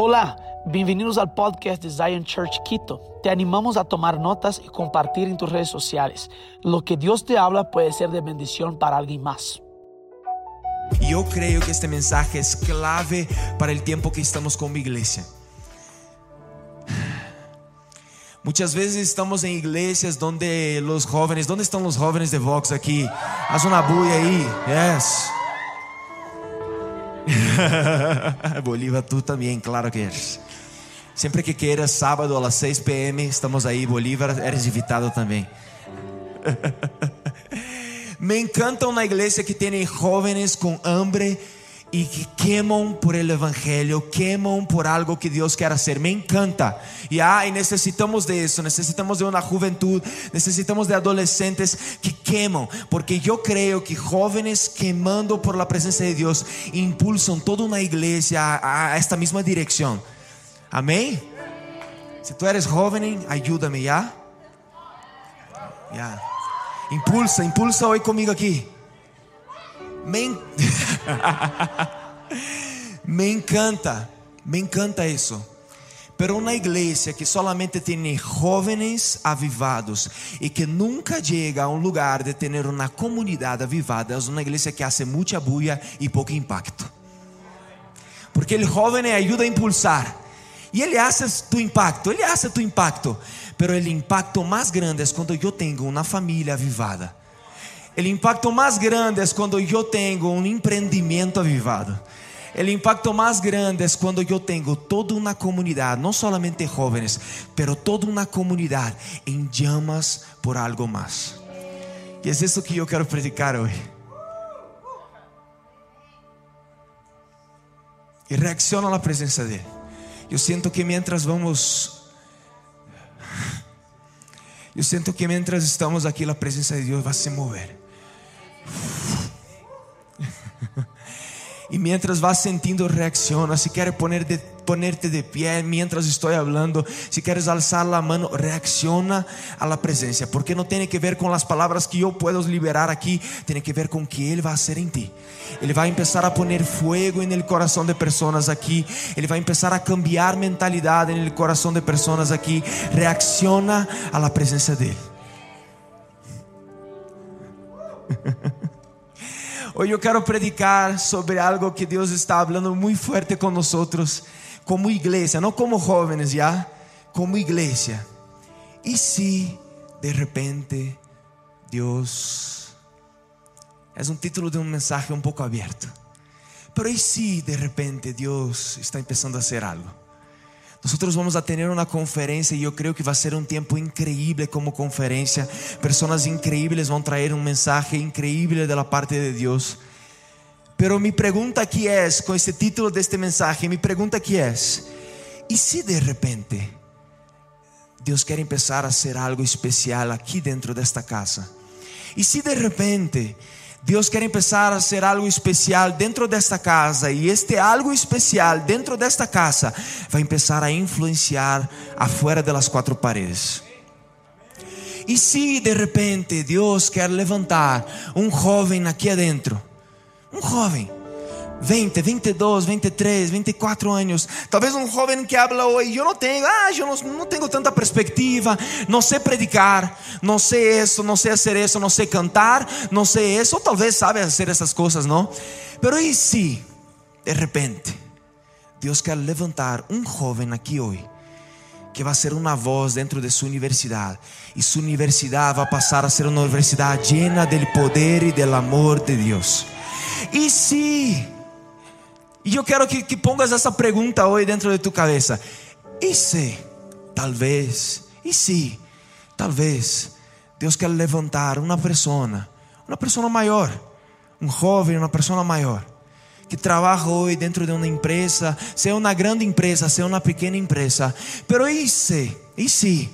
Olá, bem-vindos ao podcast de Zion Church Quito. Te animamos a tomar notas e compartir em tus redes sociais. Lo que Deus te habla pode ser de bendição para mais. Y yo creo que este mensaje es clave para el tiempo que estamos como iglesia. Muchas veces estamos en iglesias donde los jóvenes, ¿dónde están los jóvenes de Vox aquí? Haz una bulla ahí, yes. Bolívar, tú también, claro que eres. Siempre que quieras, sábado a las 6 pm, estamos ahí, Bolívar, eres invitado también. Me encanta una iglesia que tiene jóvenes con hambre y que queman por el evangelio, queman por algo que Dios quiere hacer. Me encanta. Ya, y necesitamos de eso, necesitamos de una juventud, necesitamos de adolescentes que queman, porque yo creo que jóvenes quemando por la presencia de Dios impulsan toda una iglesia a, a esta misma dirección. Amén. Si tú eres joven, ayúdame, ¿ya? Ya. Impulsa, impulsa hoy conmigo aquí. Me, en- me encanta, me encanta eso. Pero una iglesia que solamente tiene jóvenes avivados y que nunca llega a un lugar de tener una comunidad avivada es una iglesia que hace mucha bulla y poco impacto. Porque el joven ayuda a impulsar. Y ele hace tu impacto, ele hace tu impacto. Pero el impacto más grande es cuando yo tengo una familia avivada. El impacto más grande es cuando yo tengo un emprendimiento avivado. El impacto más grande es cuando yo tengo toda una comunidad, no solamente jóvenes, pero toda una comunidad en llamas por algo más. Y es eso que yo quiero predicar hoy. Y reacciona a la presencia de Él. Yo siento que mientras vamos eu sinto que mientras estamos aqui, a presença de Deus vai se mover. E mientras vas sentindo, reacciona. Se quer poner de, ponerte de pé mientras estou falando, se queres alçar a mão, reacciona a la presença, porque não tem que ver com as palavras que eu puedo liberar aqui, tem que ver com o que Ele vai fazer em ti. Ele vai começar a poner fuego en el coração de pessoas aqui, Ele vai começar a cambiar mentalidade en el coração de pessoas aqui. Reacciona a la presença dele. Hoy eu quero predicar sobre algo que Deus está hablando muito fuerte com nós, como igreja, não como jóvenes já, como igreja. E se de repente Deus é um título de um mensagem um pouco aberto. Pero e se de repente Deus está começando a hacer algo? Nosotros vamos a tener una conferencia y yo creo que va a ser un tiempo increíble como conferencia. Personas increíbles van a traer un mensaje increíble de la parte de Dios. Pero mi pregunta aquí es, con este título de este mensaje, mi pregunta aquí es, ¿y si de repente Dios quiere empezar a hacer algo especial aquí dentro de esta casa? ¿Y si de repente Deus quer empezar a hacer algo especial dentro desta casa e este algo especial dentro desta casa vai empezar a influenciar afuera de las quatro paredes. E se de repente Deus quer levantar um jovem aqui adentro, um jovem, 20, 22, 23, 24 anos. Talvez um jovem que habla hoje, eu não tenho, ah, eu não, não tenho tanta perspectiva, não sei predicar, não sei isso, não sei fazer isso, não sei cantar, não sei isso, ou talvez sabe fazer essas coisas, não? Pero e se, de repente, Deus quer levantar um jovem aqui hoje, que vai ser uma voz dentro de sua universidade, e sua universidade vai passar a ser uma universidade llena del poder e del amor de Deus. E se e eu quero que, que pongas essa pergunta hoje dentro de tu cabeça. E se, talvez, e se, talvez, Deus quer levantar uma pessoa, uma pessoa maior, um jovem, uma pessoa maior, que trabalha hoje dentro de uma empresa, seja uma grande empresa, seja uma pequena empresa. Pero e se, e se,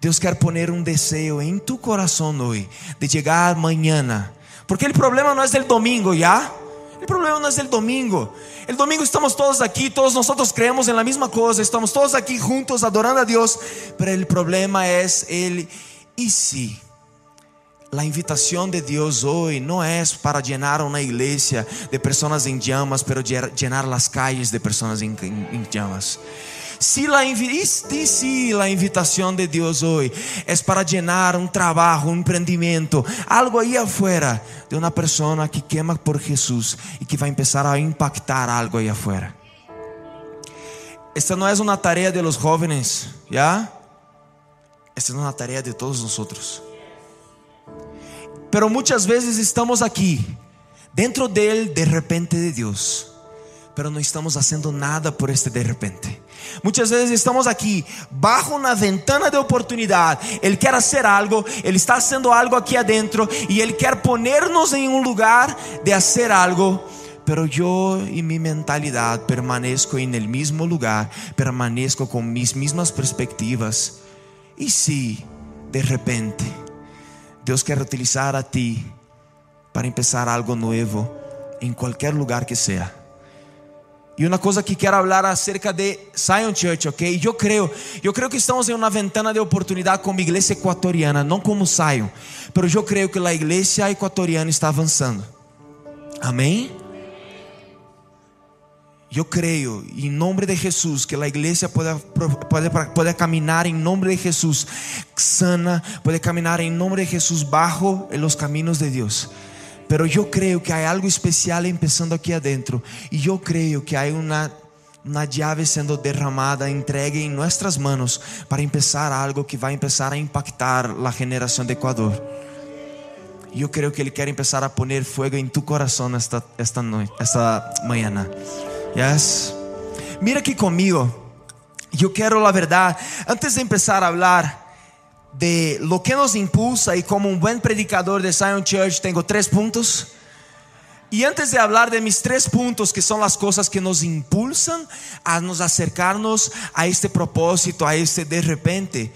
Deus quer poner um desejo em tu coração hoje, de chegar amanhã, porque o problema não é do domingo, já? O problema não é o domingo. El domingo estamos todos aqui, todos nós creemos em la mesma coisa, estamos todos aqui juntos adorando a Deus, pero el problema é el e se La invitación de Dios hoy no es para llenar una iglesia de personas en llamas, pero llenar las calles de en llamas. Si la, si la invitación de Dios hoy es para llenar un trabajo, un emprendimiento, algo ahí afuera de una persona que quema por Jesús y que va a empezar a impactar algo ahí afuera. Esta no es una tarea de los jóvenes, ¿ya? Esta es una tarea de todos nosotros. Pero muchas veces estamos aquí, dentro del de repente de Dios, pero no estamos haciendo nada por este de repente. Muchas veces estamos aquí bajo una ventana de oportunidad. Él quiere hacer algo, Él está haciendo algo aquí adentro y Él quiere ponernos en un lugar de hacer algo. Pero yo y mi mentalidad permanezco en el mismo lugar, permanezco con mis mismas perspectivas. Y si de repente Deus quer utilizar a ti para empezar algo novo em qualquer lugar que seja. E uma coisa que quero falar acerca de Zion Church, ok? Eu creio, eu creio que estamos em uma ventana de oportunidade como igreja equatoriana, não como Zion, mas eu creio que a igreja equatoriana está avançando. Amém? Eu creio, em nome de Jesus, que a igreja pode, pode, pode caminhar em nome de Jesus, sana, pode caminhar em nome de Jesus, bajo os caminhos de Deus. Pero eu creio que há algo especial empezando aqui adentro, e eu creio que há uma uma llave sendo derramada, entregue em nossas mãos para começar algo que vai começar a impactar a geração de Equador. E eu creio que Ele quer começar a poner fogo em tu coração esta, esta, noite, esta manhã. Yes. Mira aqui comigo. Eu quero, la verdade, antes de empezar a hablar de lo que nos impulsa e como um buen predicador de Zion Church, tenho três pontos. E antes de hablar de mis três pontos, que são as coisas que nos impulsam a nos acercarnos a este propósito, a este de repente,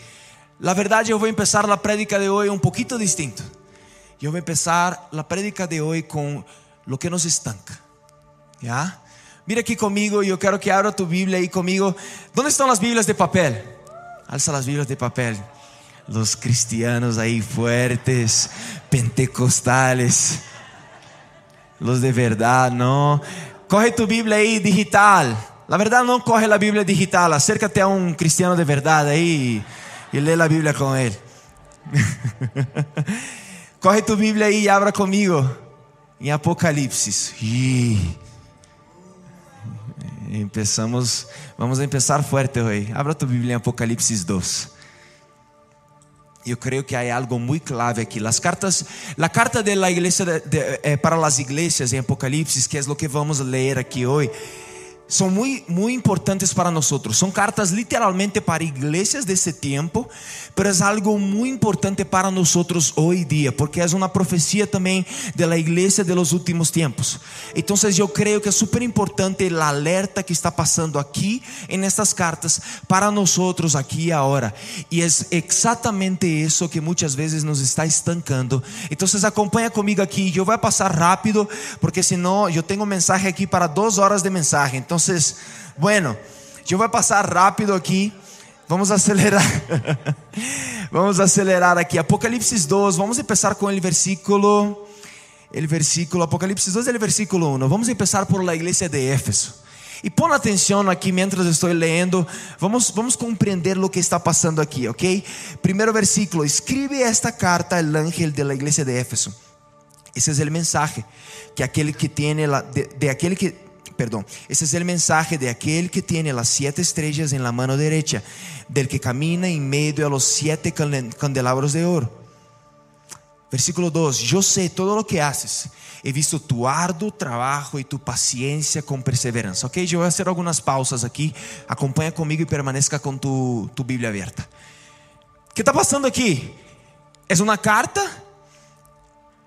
la eu vou começar a prédica de hoje um pouquito distinto. Vou começar a prédica de hoje com lo que nos estanca. ¿Ya? Mira aquí conmigo, yo quiero que abra tu Biblia ahí conmigo. ¿Dónde están las Biblias de papel? Alza las Biblias de papel. Los cristianos ahí fuertes, pentecostales, los de verdad, ¿no? Coge tu Biblia ahí digital. La verdad no coge la Biblia digital, acércate a un cristiano de verdad ahí y lee la Biblia con él. coge tu Biblia ahí y abra conmigo en Apocalipsis. Y Empezamos, vamos a empezar fuerte hoy. Abra tu Biblia en Apocalipsis 2. Eu creio que há algo muito clave aqui. As cartas, a carta de la iglesia de, de, eh, para as igrejas em Apocalipse, que é o que vamos ler aqui hoje, são muito, muito importantes para nós. São cartas literalmente para igrejas desse tempo, mas é algo muito importante para nós hoje dia, porque é uma profecia também da igreja de los últimos tempos. Então, eu creio que é super importante o alerta que está passando aqui em estas cartas para nós aqui e agora. E é exatamente isso que muitas vezes nos está estancando. Então, acompanha comigo aqui. Eu vou passar rápido, porque senão eu tenho mensagem aqui para duas horas de mensagem. Então, Entonces, bueno, yo voy a pasar rápido aquí. Vamos acelerar. vamos acelerar aqui. Apocalipse 2, vamos começar com o versículo. El versículo, Apocalipse 2, el versículo 1. Vamos começar por la igreja de Éfeso. E põe atenção aqui, mientras estou lendo, vamos, vamos compreender o que está passando aqui, ok? Primeiro versículo: Escribe esta carta al ángel de la iglesia de Éfeso. Esse é o mensaje que aquele que tiene la, de, de aquele que perdón, ese es el mensaje de aquel que tiene las siete estrellas en la mano derecha, del que camina en medio de los siete candelabros de oro. Versículo 2: Yo sé todo lo que haces, he visto tu arduo trabajo y tu paciencia con perseverancia. Ok, yo voy a hacer algunas pausas aquí. Acompaña conmigo y permanezca con tu, tu Biblia abierta. ¿Qué está pasando aquí? Es una carta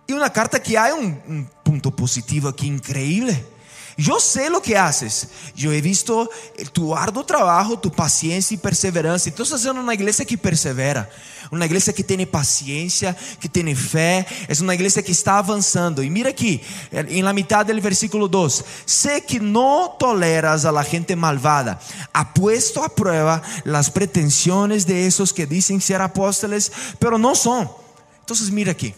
y una carta que hay un, un punto positivo aquí increíble. Eu sei o que haces. Eu he visto tu arduo trabalho, tu paciência e perseverança. Então, estás sendo uma igreja que persevera, uma igreja que tem paciência, que tem fé. É uma igreja que está avançando. E mira aqui, em la mitad del versículo 2: Sé que não toleras a la gente malvada. Ha puesto a prueba las pretensiones de esos que dicen ser apóstoles, pero no son. Então, mira aqui.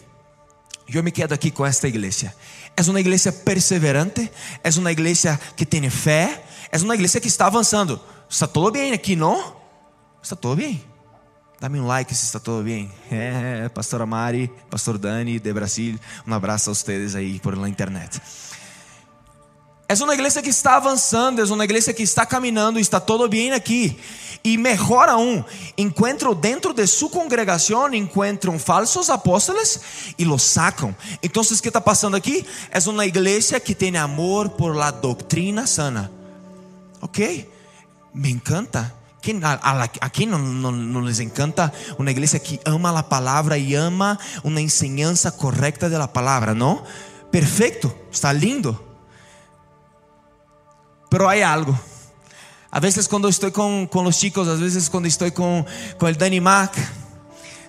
eu me quedo aqui com esta igreja. É uma igreja perseverante, é uma igreja que tem fé, é uma igreja que está avançando. Está tudo bem aqui, não? Está tudo bem. Dá-me um like se está tudo bem. É, pastora Mari, pastor Dani de Brasil, um abraço a vocês aí por la internet. É uma igreja que está avançando, é uma igreja que está caminhando, está todo bem aqui. E melhor aún, encontro dentro de sua congregação, encontram falsos apóstolos e los sacam. Então, o que está passando aqui? É uma igreja que tem amor por la doutrina sana. Ok? Me encanta. A, quem não, não, não les encanta uma igreja que ama a palavra e ama uma enseñança correta da palavra, não? Perfeito, está lindo. Pero hay algo. A veces cuando estoy con, con los chicos, a veces cuando estoy con, con el Danny Mac,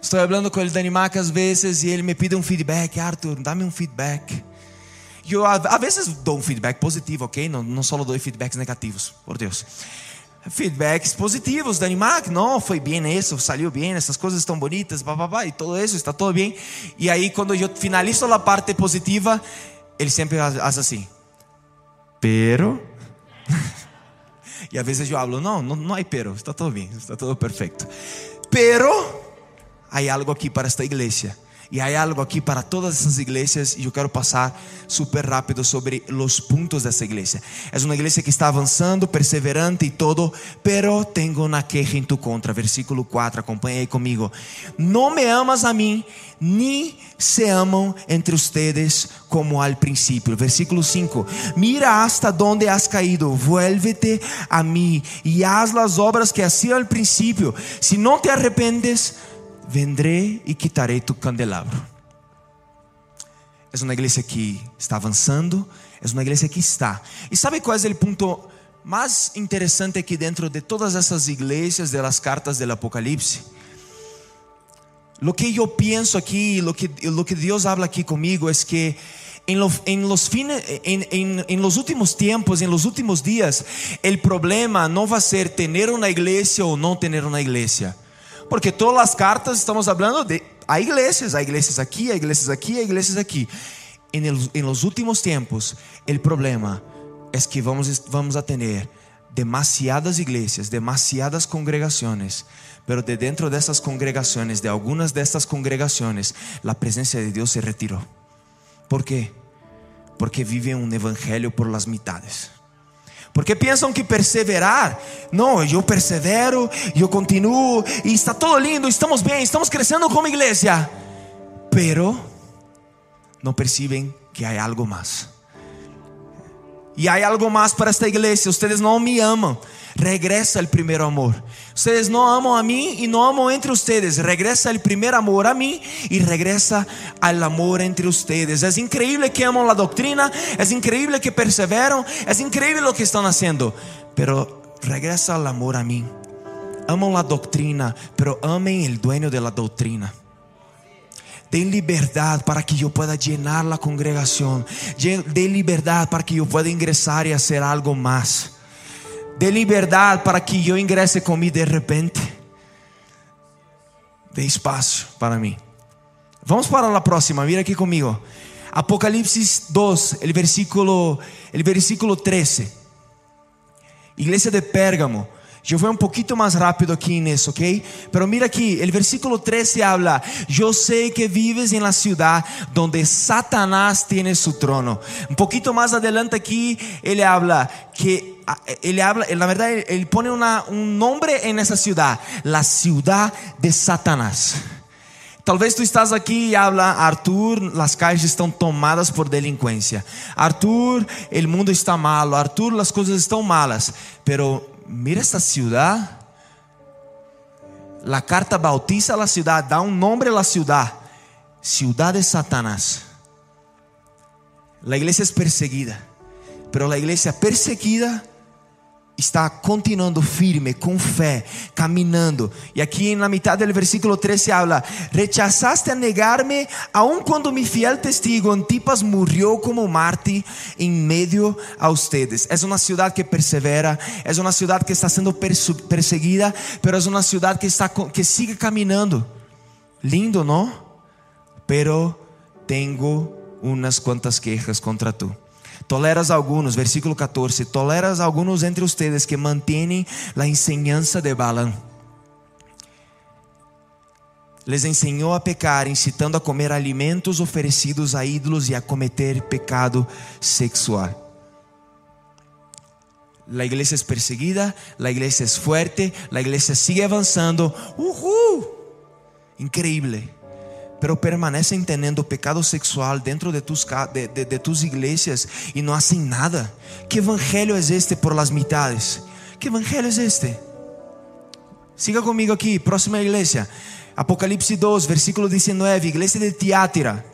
estoy hablando con el Danny Mac a veces y él me pide un feedback, Arthur, dame un feedback. Yo a, a veces doy un feedback positivo, ok? No, no solo doy feedbacks negativos, por Deus. Feedbacks positivos, Danny Mac, não, foi bem isso, saiu bem, essas coisas estão bonitas, babá, e tudo isso, está tudo bem. E aí, quando eu finalizo a parte positiva, ele sempre faz assim, pero e às vezes eu hablo, não, não, não há pero, está tudo bem, está tudo perfeito. Pero há algo aqui para esta igreja. E há algo aqui para todas essas igrejas e eu quero passar super rápido sobre os pontos dessa igreja. É uma igreja que está avançando, perseverante e todo, pero tenho uma queixa em tu contra. Versículo 4, acompanhe aí comigo. Não me amas a mim, ni se amam entre ustedes como al princípio. Versículo 5: Mira hasta donde has caído, vuélvete a mim e haz las obras que hacía al princípio. Si no te arrependes, vendré e quitarei tu candelabro. É uma igreja que está avançando, é uma igreja que está. E sabe qual é o ponto mais interessante aqui dentro de todas essas igrejas de las cartas do Apocalipse? Lo que eu penso aqui, lo que, lo que Deus habla aqui comigo é que en, lo, en, los en, en, en, los últimos tiempos, en los últimos días, el problema no va a ser tener una iglesia o no tener una iglesia. Porque todas as cartas estamos hablando de há igrejas, há igrejas aqui, há igrejas aqui, há igrejas aqui. En, los últimos tiempos, el problema es que vamos, a tener demasiadas iglesias, demasiadas congregaciones, pero de dentro de esas congregaciones, de algunas de estas congregaciones, la presencia de Dios se retiró. ¿Por qué? Porque viven un evangelio por las mitades. Porque pensam que perseverar, não, eu persevero, eu continuo e está todo lindo, estamos bem, estamos crescendo como igreja, pero não percebem que há algo mais. E há algo mais para esta igreja. Vocês não me amam. Regresa o primeiro amor. Vocês não amam a mim e não amam entre vocês. Regresa o primeiro amor a mim e regresa al amor entre vocês. É incrível que amam a doutrina. É incrível que perseveram. É incrível o que estão fazendo. Pero regresa al amor a mim. Amam a doutrina, pero amem o dueño de la doutrina. Den liberdade para que eu pueda llenar la congregación. Den liberdade para que eu pueda ingresar e hacer algo más. De liberdade para que eu ingresse comigo de repente. Dê espaço para mim. Vamos para a próxima, mira aqui comigo. Apocalipse 2, el versículo, el versículo 13. Igreja de Pérgamo. Eu vou um pouquinho mais rápido aqui nisso, ok? Pero mira aqui, o versículo 13 habla: Eu sei que vives em la ciudad donde Satanás tiene su trono. Um pouquinho mais adelante aqui, ele habla que ele habla, na verdade, ele põe uma, um nome en essa ciudad, la ciudad de Satanás. Talvez tu estás aqui e habla, Arthur, as calles estão tomadas por delinquência. Arthur, o mundo está malo. Arthur, as coisas estão malas. Pero mira esta ciudad. La carta bautiza la ciudad, da un nombre a la ciudad. Ciudad de Satanás. La iglesia es perseguida, pero la iglesia perseguida está continuando firme, com fé, caminhando. E aqui na metade do versículo 13 habla: Rechazaste a negar-me, aun quando mi fiel testigo Antipas morreu como mártir em meio a ustedes. É uma cidade que persevera, é uma cidade que está sendo perseguida, mas é uma cidade que está que sigue caminhando. Lindo, não? Pero tengo unas cuantas quejas contra tú. Toleras algunos, versículo 14, toleras algunos entre ustedes que mantienen la enseñanza de Balaam. Les enseñó a pecar, incitando a comer alimentos oferecidos a ídolos y a cometer pecado sexual. La iglesia es perseguida, la iglesia es fuerte, la iglesia sigue avanzando. ¡Uhú! Increíble. Pero permanecen teniendo pecado sexual dentro de tus, de, de, tus iglesias y no hacen nada. ¿Qué evangelio es este por las mitades? ¿Qué evangelio es este? Siga conmigo aquí, próxima iglesia. Apocalipse 2, versículo 19, iglesia de Tiátira.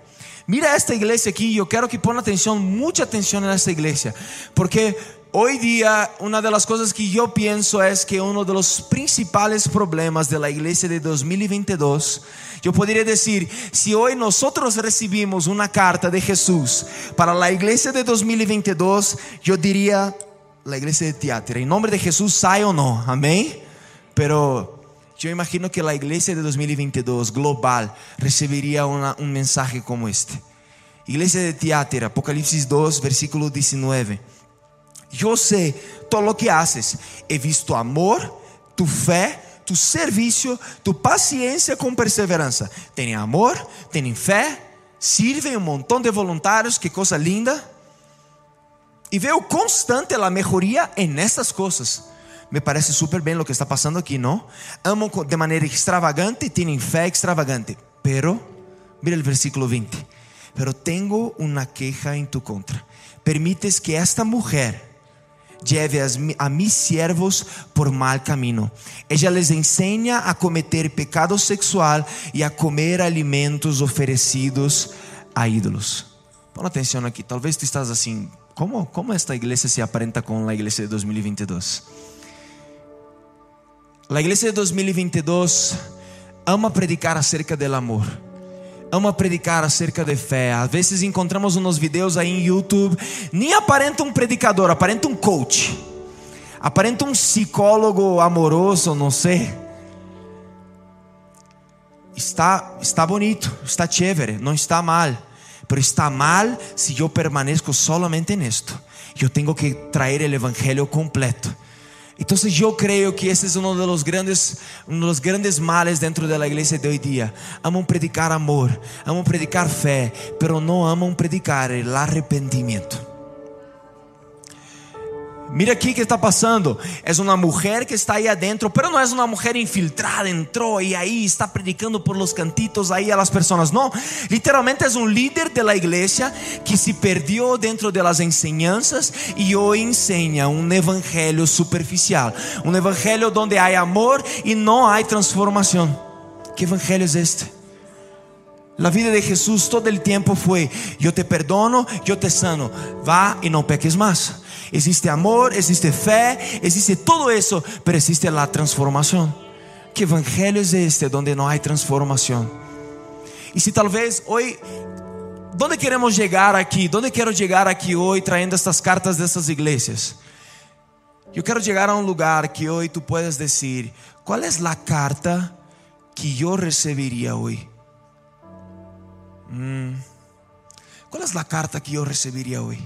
Mira esta iglesia aquí, yo quiero que ponga atención, mucha atención en esta iglesia, porque hoy día una de las cosas que yo pienso es que uno de los principales problemas de la iglesia de 2022, yo podría decir, si hoy nosotros recibimos una carta de Jesús para la iglesia de 2022, yo diría la iglesia de Tiátira, en nombre de Jesús, sai o no, amén, pero yo imagino que la iglesia de 2022 global recibiría un mensaje como este. Iglesia de Tiátira, Apocalipsis 2, versículo 19. Yo sé todo lo que haces. He visto amor, tu fe, tu servicio, tu paciencia con perseverancia. Tienen amor, tienen fe, sirven un montón de voluntarios, que cosa linda. Y veo constante la mejoría en estas cosas. Me parece súper bem o que está passando aqui, não? Amam de maneira extravagante, têm fé extravagante. Pero, mira o versículo 20. Pero tengo una queja en tu contra. Permites que esta mujer lleve a mis siervos por mal camino. Ella les enseña a cometer pecado sexual y a comer alimentos oferecidos a ídolos. Pon atenção aqui. Talvez tu estás assim, como, como esta igreja se aparenta com a igreja de 2022? A igreja de 2022 ama predicar acerca do amor, ama predicar acerca de fé. Às vezes encontramos uns vídeos aí em YouTube, nem aparenta um predicador, aparenta um coach, aparenta um psicólogo amoroso, não sei. Está, está bonito, está chévere, não está mal, pero está mal se eu permaneço solamente nisto. Eu tenho que trazer o evangelho completo. Entonces yo creo que ese es uno de los grandes, uno de los grandes males dentro de la iglesia de hoy día. Aman predicar amor, aman predicar fe, pero no aman predicar el arrepentimiento. Mira aqui que está passando. É uma mulher que está aí adentro, pero não é uma mulher infiltrada, entrou e aí está predicando por los cantitos aí a las pessoas. Não, literalmente é um líder de la igreja que se perdeu dentro de las enseñanzas e hoje ensina um evangelho superficial, um evangelho onde há amor e não há transformação. Que evangelho é este? La vida de Jesús todo el tiempo fue: Yo te perdono, yo te sano. Va y no peques más. Existe amor, existe fe, existe todo eso, pero existe la transformación. ¿Qué evangelio es este donde no hay transformación? Y si tal vez hoy, ¿dónde queremos llegar aquí? ¿Dónde quiero llegar aquí hoy trayendo estas cartas de estas iglesias? Yo quiero llegar a un lugar que hoy tú puedes decir, ¿cuál es la carta que yo recibiría hoy? Mm. ¿Cuál es la carta que yo recibiría hoy?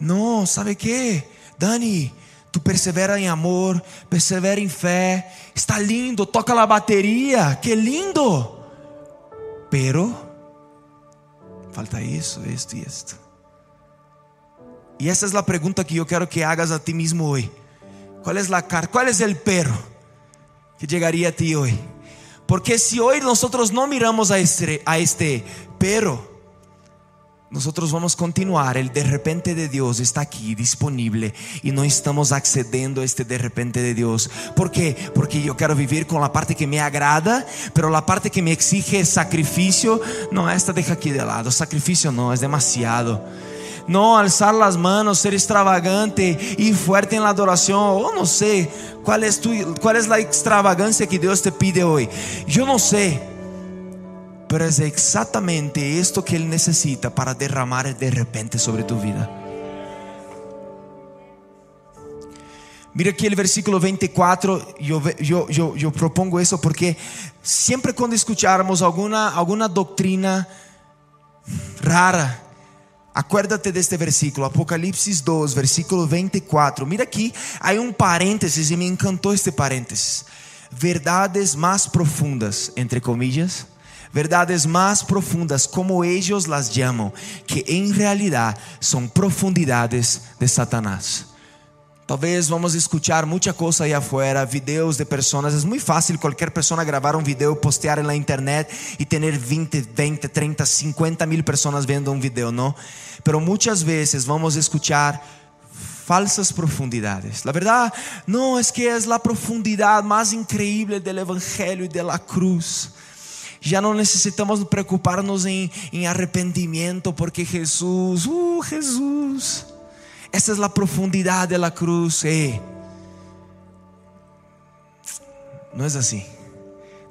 No, ¿sabe qué? Dani, tu persevera em amor, persevera em fé, está lindo, toca a bateria, que lindo. Pero falta isso, esto e esto. E essa é a pergunta que eu quero que hagas a ti mesmo hoje. Qual é a carta? Qual é o pero que chegaria a ti hoje? Porque se hoje nós não miramos a este, a este pero, nosotros vamos a continuar. El de repente de Dios está aquí disponible y no estamos accediendo a este de repente de Dios. ¿Por qué? Porque yo quiero vivir con la parte que me agrada, pero la parte que me exige sacrificio, no, esta deja aquí de lado. Sacrificio no, es demasiado. No, alzar las manos, ser extravagante y fuerte en la adoración. O no sé cuál es, tu, cuál es la extravagancia que Dios te pide hoy. Yo no sé. Pero es exactamente esto que Él necesita para derramar de repente sobre tu vida. Mira aqui o versículo 24, eu, eu, eu, eu propongo isso porque sempre quando escucharmos alguma, alguma doutrina rara. Acuérdate de este versículo, Apocalipsis 2, versículo 24. Mira aqui, há um parênteses e me encantou este parênteses. Verdades mais profundas, entre comillas, verdades más profundas como ellos las llaman, que en realidad son profundidades de Satanás. Talvez vamos escuchar muita coisa aí afuera, videos de pessoas. É muito fácil qualquer pessoa gravar um vídeo, postear na internet e ter 20, 20, 30, 50 mil pessoas vendo um vídeo, não? Pero muitas vezes vamos escuchar falsas profundidades. La verdad no es que es la profundidad más increíble del Evangelio y de la cruz. Já não necessitamos preocupar-nos em, em arrependimento, porque Jesus, uh, Jesus, essa é a profundidade da cruz. Eh. Não é assim.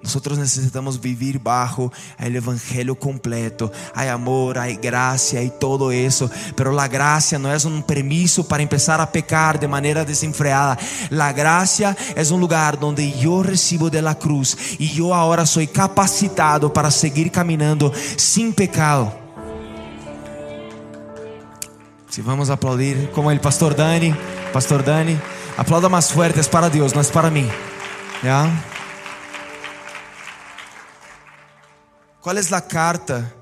Nosotros necesitamos vivir bajo el evangelio completo. Hay amor, hay gracia y todo eso. Pero la gracia no es un permiso para empezar a pecar de manera desenfreada. La gracia es un lugar donde yo recibo de la cruz y yo ahora soy capacitado para seguir caminando sin pecado. Si vamos aplaudir como el pastor Dani, pastor Dani, aplauda más fuerte, es para Dios, no es para mí. ¿Ya? Qual é a carta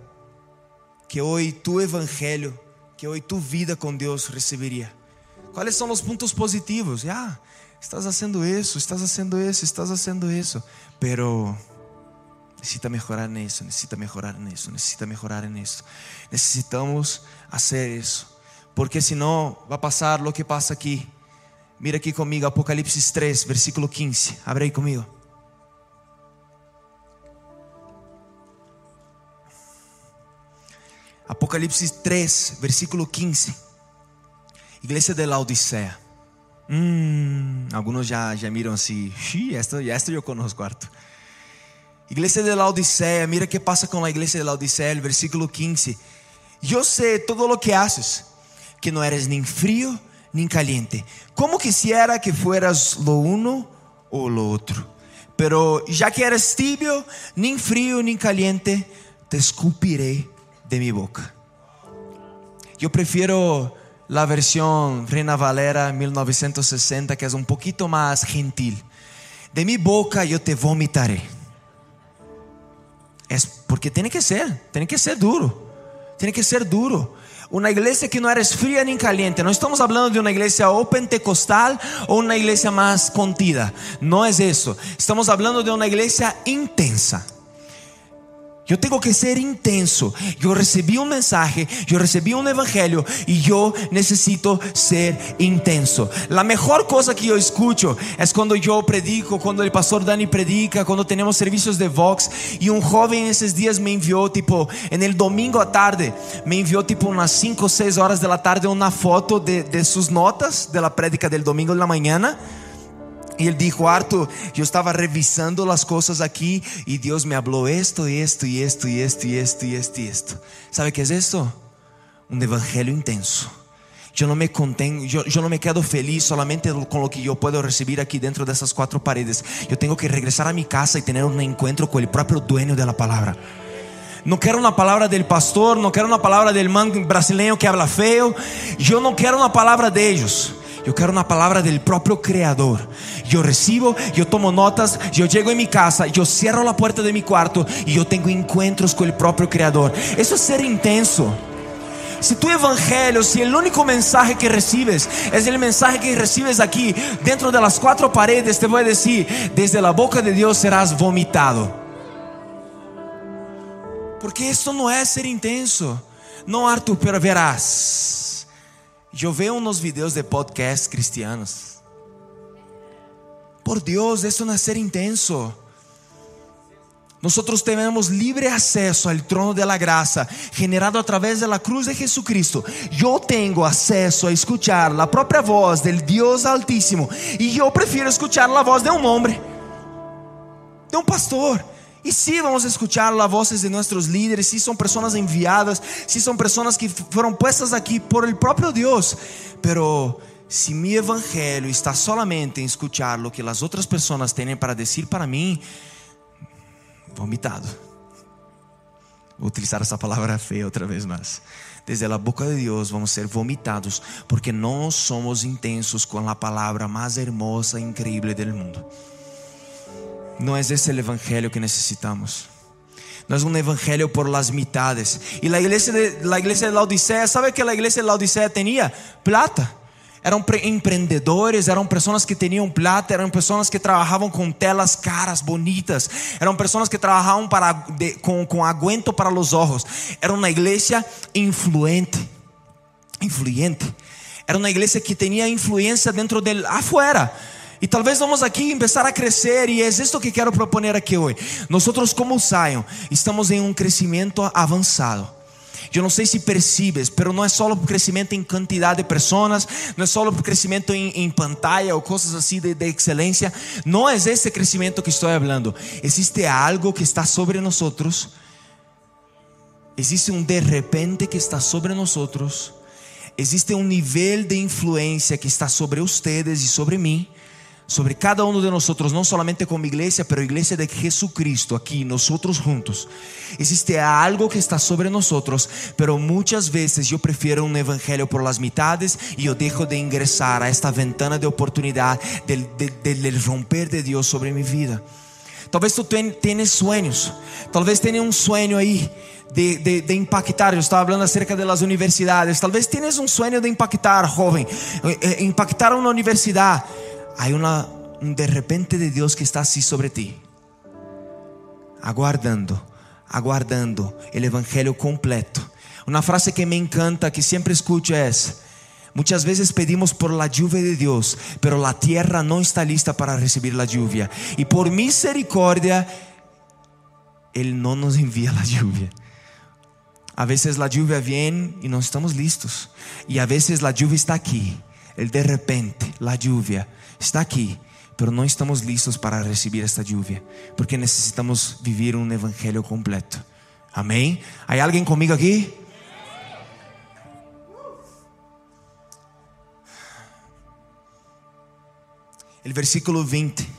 que hoje tu evangelho, que hoje tu vida com Deus receberia? Quais são os pontos positivos? Ah, estás fazendo isso, estás fazendo isso, estás fazendo isso, pero necessita melhorar nisso, necessita melhorar nisso, necessita melhorar nisso. Necessitamos fazer isso, porque senão vai passar o que passa aqui. Mira aqui comigo, Apocalipse 3, versículo 15. Abre aí comigo. Apocalipse 3, versículo 15. Igreja de Laodicea. Hum, já, já miram assim, esta, esta eu conosco, quarto. Igreja de Laodicea, mira que passa com a igreja de Laodicea, versículo 15. Eu sei todo lo que haces, que não eres nem frio nem caliente. Como quisiera que fueras lo uno o lo outro. Pero já que eres tibio, nem frio nem caliente, te escupiré de mi boca. Yo prefiero la versión Reina Valera 1960, que es un poquito más gentil. De mi boca yo te vomitaré. Es porque tiene que ser, tiene que ser duro. Tiene que ser duro. Uma igreja que não eres fria nem caliente. Não estamos falando de uma igreja ou pentecostal ou uma igreja mais contida. Não é isso. Estamos falando de uma igreja intensa. Yo tengo que ser intenso. Yo recibí un mensaje, yo recibí un evangelio y yo necesito ser intenso. La mejor cosa que yo escucho es cuando yo predico, cuando el pastor Dani predica, cuando tenemos servicios de Vox y un joven esos días me envió tipo en el domingo a tarde, me envió tipo unas 5 o 6 horas de la tarde una foto de, sus notas de la prédica del domingo de la mañana e ele disse: Arthur, eu estava revisando as coisas aqui e Deus me falou esto, esto, esto, esto, esto, esto, esto. ¿Sabe que é isso? Um evangelho intenso. Eu não me contenho, eu, eu não me quedo feliz solamente com o que eu posso receber aqui dentro dessas quatro paredes. Eu tenho que regressar a minha casa e ter um encontro com o próprio dueño da palavra. Não quero uma palavra del pastor, não quero uma palavra del man brasileiro que habla feio. Eu não quero uma palavra deles. Eu quero uma palavra do próprio Criador. Eu recebo, eu tomo notas, eu chego em minha casa, eu cerro a porta de meu quarto e eu tenho encontros com o próprio Criador. Isso é ser intenso. Se tu evangelho, se o único mensaje que recebes é o mensaje que recebes aqui, dentro de las quatro paredes, te vou dizer: desde a boca de Deus serás vomitado. Porque isso não é ser intenso. Não, Arthur, pero verás. Eu vejo nos vídeos de podcast cristianos. Por Deus, isso não é ser intenso. Nós temos livre acesso ao trono da graça, generado através da cruz de Jesucristo. Eu tenho acesso a escuchar a própria voz do Deus Altíssimo, e eu prefiro escuchar a voz de um homem, de um pastor. E sim, vamos escuchar as vozes de nossos líderes, se são pessoas enviadas, se são pessoas que foram puestas aqui por el próprio Deus. Pero se mi evangelho está solamente em escuchar lo que as outras pessoas têm para dizer para mim, vomitado. Vou utilizar essa palavra feia outra vez mais. Desde a boca de Deus vamos ser vomitados porque não somos intensos com a palavra mais hermosa e incrível do mundo. Não é esse o evangelho que necessitamos. Não é um evangelho por las mitades. E a igreja de, la iglesia de Laodicea, ¿sabe que a igreja de Laodicea tinha? Plata. Eram empreendedores, eram pessoas que tinham plata, eram pessoas que trabalhavam com telas caras, bonitas, eram pessoas que trabalhavam para, de, com, com aguento para os olhos. Era uma igreja influente, influente. Era uma igreja que tinha influência dentro del afuera. E talvez vamos aqui começar a crescer, e é isso que quero proponer aqui hoje. Nós, como Zion, estamos em um crescimento avançado. Eu não sei se percebes, pero não é só por crescimento em quantidade de pessoas, não é só por crescimento em, em pantalla ou coisas assim de, de excelência. Não é esse crescimento que estou falando. Existe algo que está sobre nós. Existe um de repente que está sobre nós. Existe um nível de influência que está sobre ustedes e sobre mim sobre cada uno de nosotros, no solamente como iglesia, pero iglesia de Jesucristo, aquí nosotros juntos. Existe algo que está sobre nosotros, pero muchas veces yo prefiero un evangelio por las mitades y yo dejo de ingresar a esta ventana de oportunidad del, romper de Dios sobre mi vida. Talvez tú tienes sueños, talvez tenha um sonho aí de, de, de, impactar. Eu estava falando acerca das universidades. Talvez tienes um sonho de impactar, jovem, eh, eh, impactar uma universidade hay una, un de repente de Dios que está así sobre ti, aguardando, aguardando el Evangelio completo. Una frase que me encanta, que siempre escucho es, muchas veces pedimos por la lluvia de Dios, pero la tierra no está lista para recibir la lluvia. Y por misericordia, Él no nos envía la lluvia. A veces la lluvia viene y no estamos listos. Y a veces la lluvia está aquí. El de repente, la lluvia está aqui, pero não estamos listos para receber esta lluvia, porque necessitamos viver um evangelho completo. Amém? Há alguém comigo aqui? O versículo 20,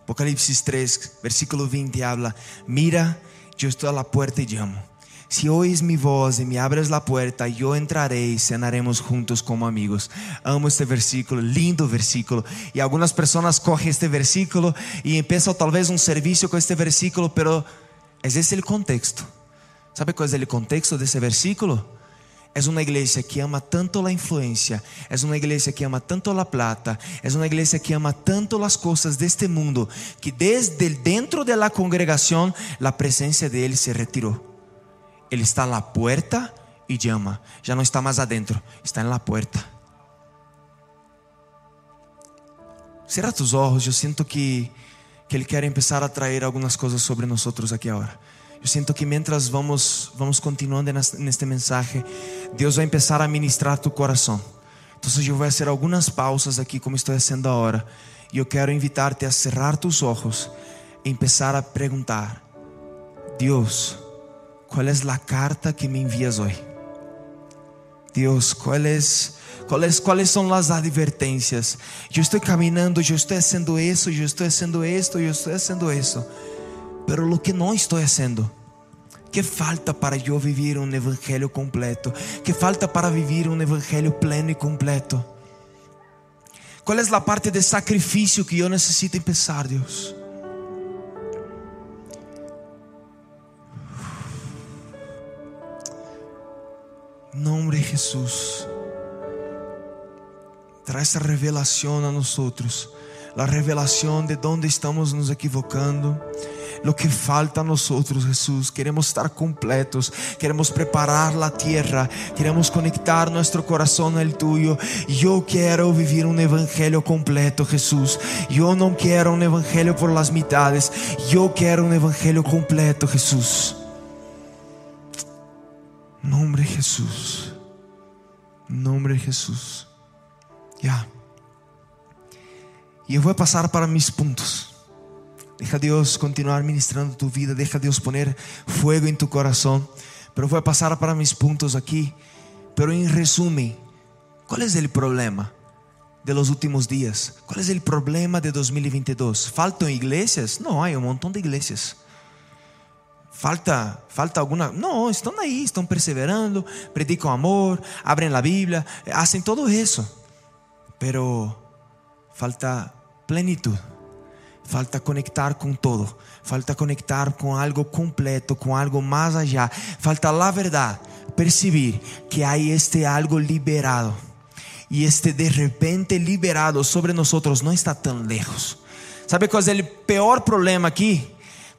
Apocalipse 3, versículo 20 habla: Mira, eu estou à porta e chamo. Si oís mi voz y me abres la puerta, yo entraré y cenaremos juntos como amigos. Amo este versículo, lindo versículo. Y algunas personas cogen este versículo y empiezan tal vez un servicio con este versículo, pero ¿es ese el contexto? ¿Sabe cuál es el contexto de ese versículo? Es una iglesia que ama tanto la influencia, es una iglesia que ama tanto la plata, es una iglesia que ama tanto las cosas de este mundo, que desde dentro de la congregación la presencia de Él se retiró. Ele está na porta e llama. Já não está mais adentro, está na porta. Cierra tus olhos, eu sinto que, que Ele quer começar a trazer algumas coisas sobre nós aqui agora. Eu sinto que mientras vamos, vamos continuando neste mensagem, Deus vai começar a ministrar tu coração. Então eu vou fazer algumas pausas aqui, como estou fazendo agora. E eu quero invitar-te a cerrar tus olhos e começar a perguntar: Deus, ¿Cuál es la carta que me envías hoy? Dios, ¿cuáles, cuáles, cuáles son las advertencias? Yo estoy caminando, yo estoy haciendo eso, yo estoy haciendo esto, yo estoy haciendo eso. Pero lo que no estoy haciendo, ¿qué falta para yo vivir un evangelio completo? ¿Qué falta para vivir un evangelio pleno y completo? ¿Cuál es la parte de sacrificio que yo necesito empezar, Dios? Nombre Jesús. Trae esa revelación a nosotros. La revelación de dónde estamos nos equivocando. Lo que falta a nosotros, Jesús. Queremos estar completos. Queremos preparar la tierra. Queremos conectar nuestro corazón al tuyo. Yo quiero vivir un evangelio completo, Jesús. Yo no quiero un evangelio por las mitades. Yo quiero un evangelio completo, Jesús. Nombre Jesús. Nombre Jesús. Ya. Y voy a pasar para mis puntos. Deja Dios continuar ministrando tu vida. Deja Dios poner fuego en tu corazón. Pero voy a pasar para mis puntos aquí. Pero en resumen, ¿cuál es el problema de los últimos días? ¿Cuál es el problema de 2022? ¿Faltan iglesias? No, hay un montón de iglesias. Falta, falta alguna. No, están ahí, están perseverando, predican amor, abren la Biblia, hacen todo eso. Pero falta plenitud, falta conectar con todo, falta conectar con algo completo, con algo más allá. Falta la verdad, percibir que hay este algo liberado. Y este de repente liberado sobre nosotros no está tan lejos. ¿Sabe cuál es el peor problema aquí?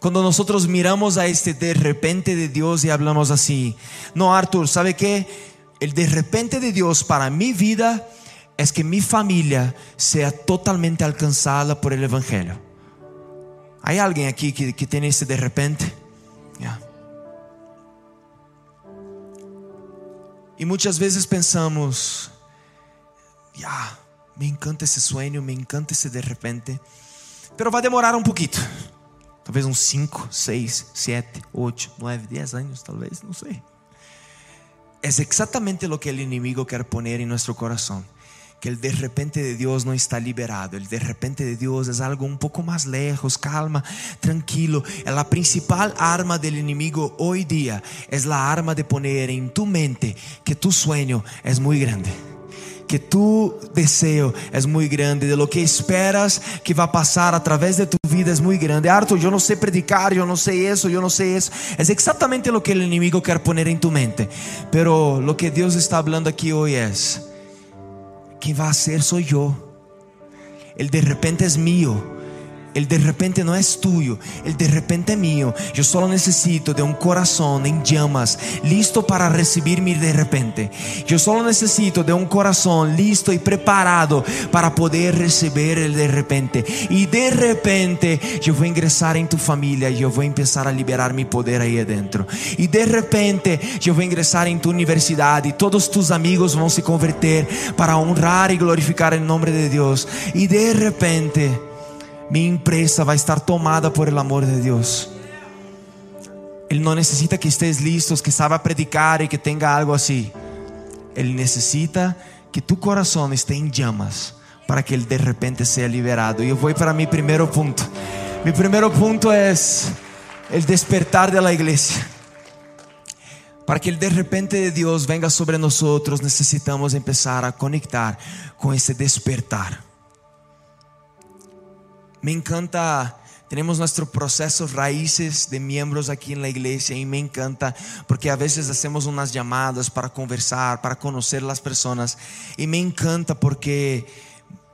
Cuando nosotros miramos a este de repente de Dios y hablamos así, no Arthur, ¿sabe qué? El de repente de Dios para mi vida es que mi familia sea totalmente alcanzada por el Evangelio. ¿Hay alguien aquí que, que tiene ese de repente? Yeah. Y muchas veces pensamos, ya, me encanta ese sueño, me encanta ese de repente, pero va a demorar un poquito. Talvez uns 5, 6, 7, 8, 9, 10 anos, talvez, não sei. É exatamente o que o inimigo quer poner em nosso coração. Que el de repente de Deus não está liberado. El de repente de Deus é algo um pouco mais lejos, calma, tranquilo. É a principal arma del inimigo hoy día. É a arma de poner em tu mente que tu sueño é muito grande que tu deseo es muy grande, de lo que esperas que va a pasar a través de tu vida es muy grande. Arthur, yo no sé predicar, yo no sé eso, yo no sé eso. Es exactamente lo que el enemigo quiere poner en tu mente. Pero lo que Dios está hablando aquí hoy es, quien va a hacer soy yo. El de repente es mío. El de repente no es tuyo, el de repente mío. Yo solo necesito de un corazón en llamas, listo para recibir mi de repente. Yo solo necesito de un corazón listo y preparado para poder recibir el de repente. Y de repente yo voy a ingresar en tu familia y yo voy a empezar a liberar mi poder ahí adentro. Y de repente yo voy a ingresar en tu universidad y todos tus amigos van a se convertir para honrar y glorificar el nombre de Dios. Y de repente mi empresa va a estar tomada por el amor de Dios. Él no necesita que estés listos, que sabe predicar y que tenga algo así. Él necesita que tu corazón esté en llamas para que Él de repente sea liberado. Y yo voy para mi primer punto. Mi primer punto es el despertar de la iglesia. Para que el de repente de Dios venga sobre nosotros, necesitamos empezar a conectar con ese despertar. Me encanta, tenemos nuestro proceso raíces de miembros aquí en la iglesia y me encanta porque a veces hacemos unas llamadas para conversar, para conocer las personas y me encanta porque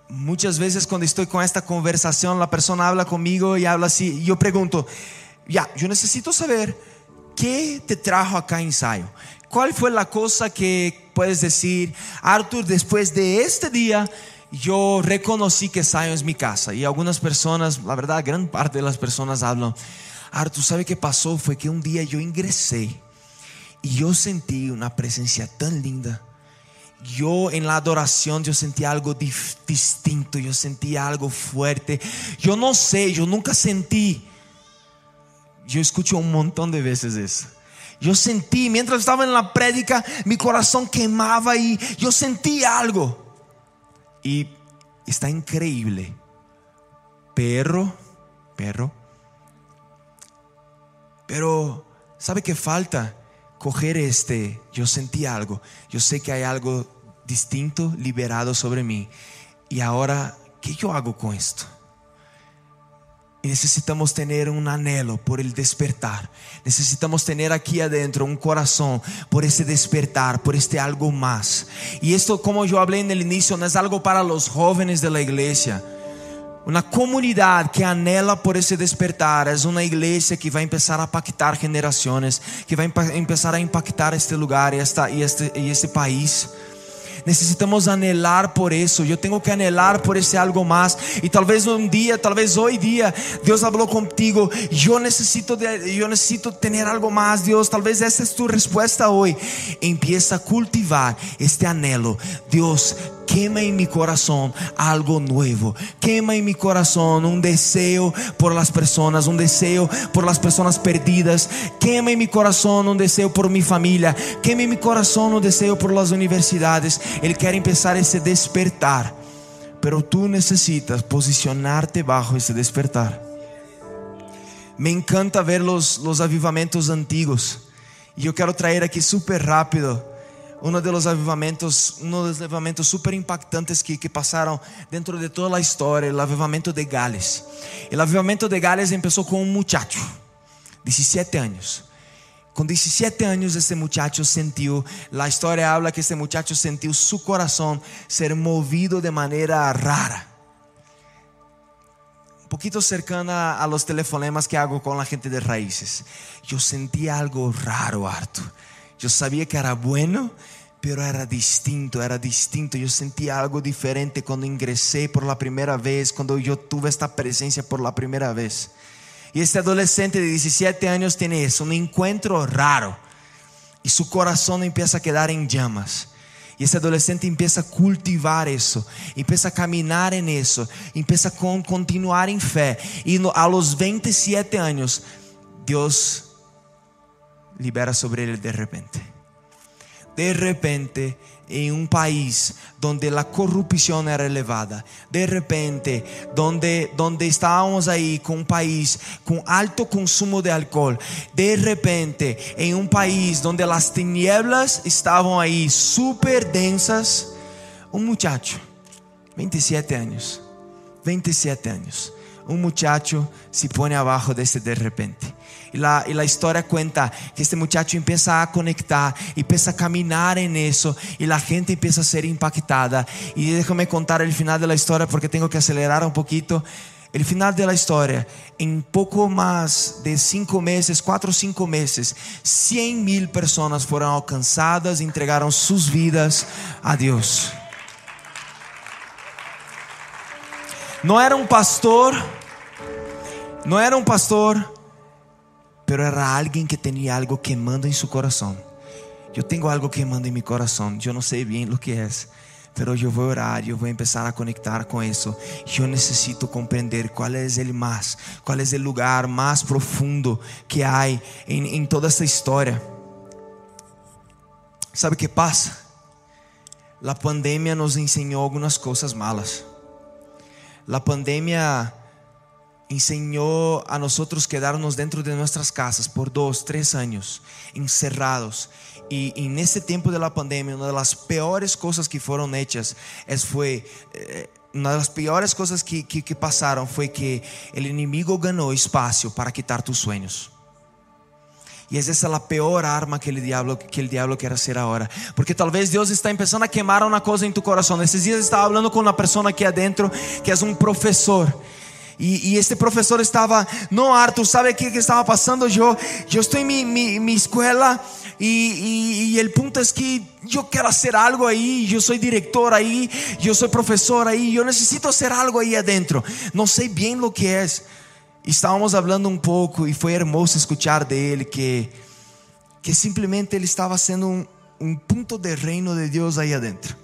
muchas veces cuando estoy con esta conversación la persona habla conmigo y habla así yo pregunto, ya, yo necesito saber qué te trajo acá a ensayo. ¿Cuál fue la cosa que puedes decir, Arthur, después de este día? Yo reconocí que Zion es mi casa. Y algunas personas, la verdad, gran parte de las personas hablan, Arthur, ¿sabe qué pasó? Fue que un día yo ingresé y yo sentí una presencia tan linda. Yo en la adoración yo sentí algo distinto, yo sentí algo fuerte. Yo no sé, yo nunca sentí. Yo escucho un montón de veces eso. Yo sentí, mientras estaba en la prédica, mi corazón quemaba y yo sentí algo. Y está increíble. Perro, perro. Pero, ¿sabe qué falta? Coger este, yo sentí algo, yo sé que hay algo distinto liberado sobre mí. Y ahora, ¿qué yo hago con esto? Y necesitamos tener un anhelo por el despertar. Necesitamos tener aquí adentro un corazón por ese despertar, por este algo más. Y esto, como yo hablé en el inicio, no es algo para los jóvenes de la iglesia. Una comunidad que anhela por ese despertar es una iglesia que va a empezar a impactar generaciones, que va a empezar a impactar este lugar y, esta, y, este, y este país. Necesitamos anhelar por eso. Yo tengo que anhelar por ese algo más. Y tal vez un día, tal vez hoy día, Dios habló contigo. Yo necesito, yo necesito tener algo más, Dios. Tal vez esa es tu respuesta hoy. Empieza a cultivar este anhelo. Dios, quema en mi corazón algo nuevo. Quema en mi corazón un deseo por las personas, un deseo por las personas perdidas. Quema en mi corazón un deseo por mi familia. Quema en mi corazón un deseo por las universidades. Él quiere empezar ese despertar. Pero tú necesitas posicionarte bajo ese despertar. Me encanta ver los, los avivamentos antiguos. E eu quero trazer aqui super rápido uno de los avivamentos, uno de los avivamentos super impactantes que, que dentro de toda la historia, el avivamiento de Gales. El avivamiento de Gales empezó con un muchacho, 17 años. Com 17 anos, esse muchacho sentiu, a história habla que esse muchacho sentiu su coração ser movido de maneira rara. Um pouquinho cercana a los telefonemas que hago com a gente de raízes. Eu senti algo raro, Arthur. Eu sabia que era bueno, pero era distinto, era distinto. Eu senti algo diferente quando ingressei por la primeira vez, quando eu tuve esta presença por la primeira vez. E este adolescente de 17 anos tem isso, um encontro raro. E seu coração empieza a quedar em llamas. E esse adolescente empieza a cultivar isso, empieza a caminhar em isso, empieza a continuar em fé. E a los 27 anos, Deus libera sobre ele de repente. De repente, em um país donde a corrupção era elevada, de repente, donde, donde estávamos aí com um país com alto consumo de álcool, de repente, em um país donde as tinieblas estavam aí super densas, um muchacho, 27 anos, 27 anos, um muchacho se põe abaixo desse de repente. Y la, y la, historia cuenta que este muchacho empieza a conectar, empieza a caminar en eso y la gente empieza a ser impactada. Y déjame contar el final de la historia porque tengo que acelerar un poquito. El final de la historia, en poco más de cinco meses, cuatro o cinco meses, 100 mil personas fueron alcanzadas y entregaron sus vidas a Dios. No era un pastor, no era un pastor pero era alguien que tenía algo quemando en su corazón. Yo tengo algo quemando en mi corazón, yo no sé bien lo que es, pero yo voy a orar, yo voy a empezar a conectar con eso. Yo necesito comprender cuál es el más, cuál es el lugar más profundo que hay en, en toda esta historia. ¿Sabe qué pasa? La pandemia nos enseñó algunas cosas malas. La pandemia enseñó a nosotros quedarnos dentro de nuestras casas por dos, tres años, encerrados. Y, en este tiempo de la pandemia, una de las peores cosas que fueron hechas es, fue, eh, una de las peores cosas que, que, que pasaron fue que el enemigo ganó espacio para quitar tus sueños. Y es esa la peor arma que el diablo que el diablo quiere hacer ahora, porque tal vez Dios está empezando a quemar una cosa en tu corazón. Esses días estaba hablando con una persona aquí adentro que es un profesor e, e, este professor estava, não Arthur, sabe o que, estava passando? Eu, estou em minha, minha, minha escola e, e, e o ponto é que eu quero fazer algo aí, eu sou diretor aí, eu sou professor aí, eu necessito fazer algo aí adentro. Não sei bem o que é. Estávamos falando um pouco e foi hermoso escutar dele que, que simplesmente ele estava sendo um, um ponto de reino de Deus aí adentro.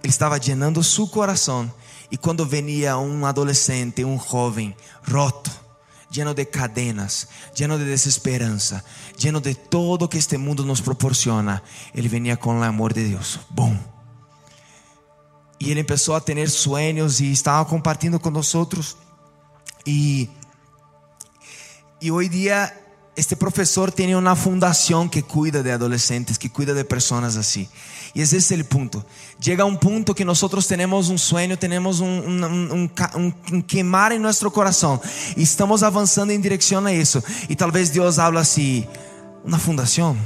Ele estava llenando seu coração e quando venia um adolescente, um jovem roto, lleno de cadenas, lleno de desesperança, lleno de todo que este mundo nos proporciona, ele venia com o amor de Deus. Bom. E ele começou a ter sueños e estava compartilhando com nós e e hoje dia este professor tem uma fundação que cuida de adolescentes, que cuida de pessoas assim. Y ese es el punto. Llega un punto que nosotros tenemos un sueño, tenemos un, quemar en nuestro corazón y estamos avanzando en dirección a eso. Y tal vez Dios habla así, una fundación.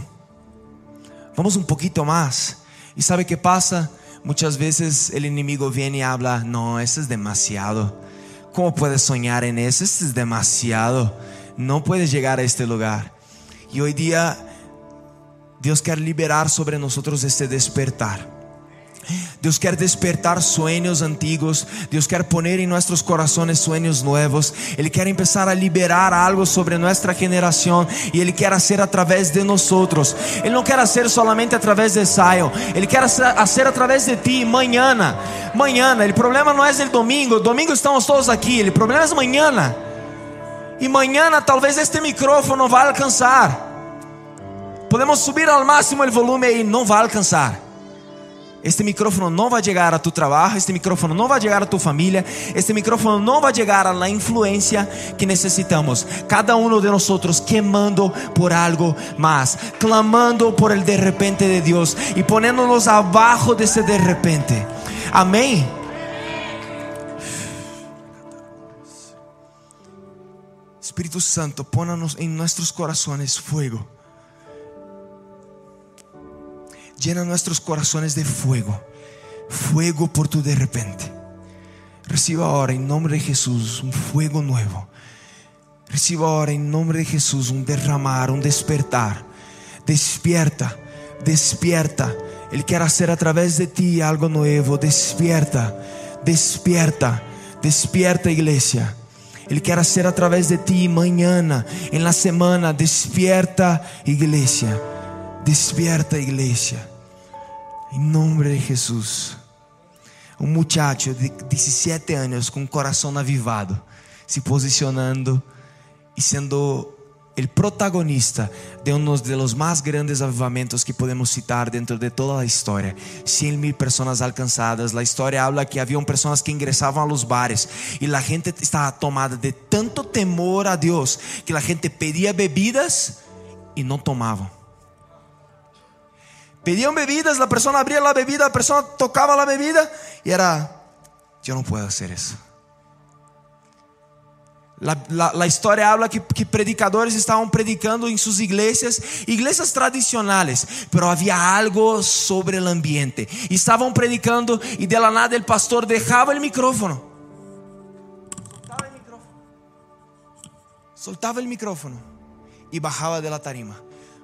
Vamos un poquito más. ¿Y sabe qué pasa? Muchas veces el enemigo viene y habla, no, eso es demasiado. ¿Cómo puedes soñar en eso? Eso es demasiado. No puedes llegar a este lugar. Y hoy día Deus quer liberar sobre nós este despertar. Deus quer despertar sonhos antigos. Deus quer poner em nossos corações sonhos novos. Ele quer começar a liberar algo sobre nossa geração e Ele quer fazer através de nós. Ele não quer fazer solamente através de Zion. Ele quer fazer através de ti. Manhã, manhã. O problema não é o domingo. Domingo estamos todos aqui. O problema é manhã. E manhã talvez este microfone não vai alcançar. Podemos subir ao máximo o volume e não vai alcançar. Este micrófono não vai chegar a tu trabalho, este micrófono não vai chegar a tu família, este micrófono não vai chegar la influência que necessitamos. Cada um de nós queimando por algo mais, clamando por el de repente de Deus e ponendo-nos abaixo desse de repente. Amém? Espírito Santo, pónanos em nossos corações fuego. Llena nuestros corazones de fuego, fuego por tu de repente. Reciba ahora en nombre de Jesús un fuego nuevo. Reciba ahora en nombre de Jesús un derramar, un despertar. Despierta, despierta. Él quiere hacer a través de ti algo nuevo. Despierta, despierta, despierta iglesia. Él quiere hacer a través de ti mañana, en la semana. Despierta iglesia. Despierta iglesia. Em nome de Jesus. Um muchacho de 17 anos com o coração avivado, se posicionando e sendo o protagonista de um dos mais grandes avivamentos que podemos citar dentro de toda a história. 100 mil pessoas alcançadas. A história habla que haviam pessoas que ingressavam a los bares e a gente estava tomada de tanto temor a Deus que a gente pedia bebidas e não tomavam. Pedían bebidas, la persona abría la bebida, la persona tocaba la bebida y era, yo no puedo hacer eso. La historia habla que, que, predicadores estaban predicando en sus iglesias, iglesias tradicionales, pero había algo sobre el ambiente. Y estaban predicando y de la nada el pastor dejaba el micrófono. Soltaba el micrófono. Y bajaba de la tarima,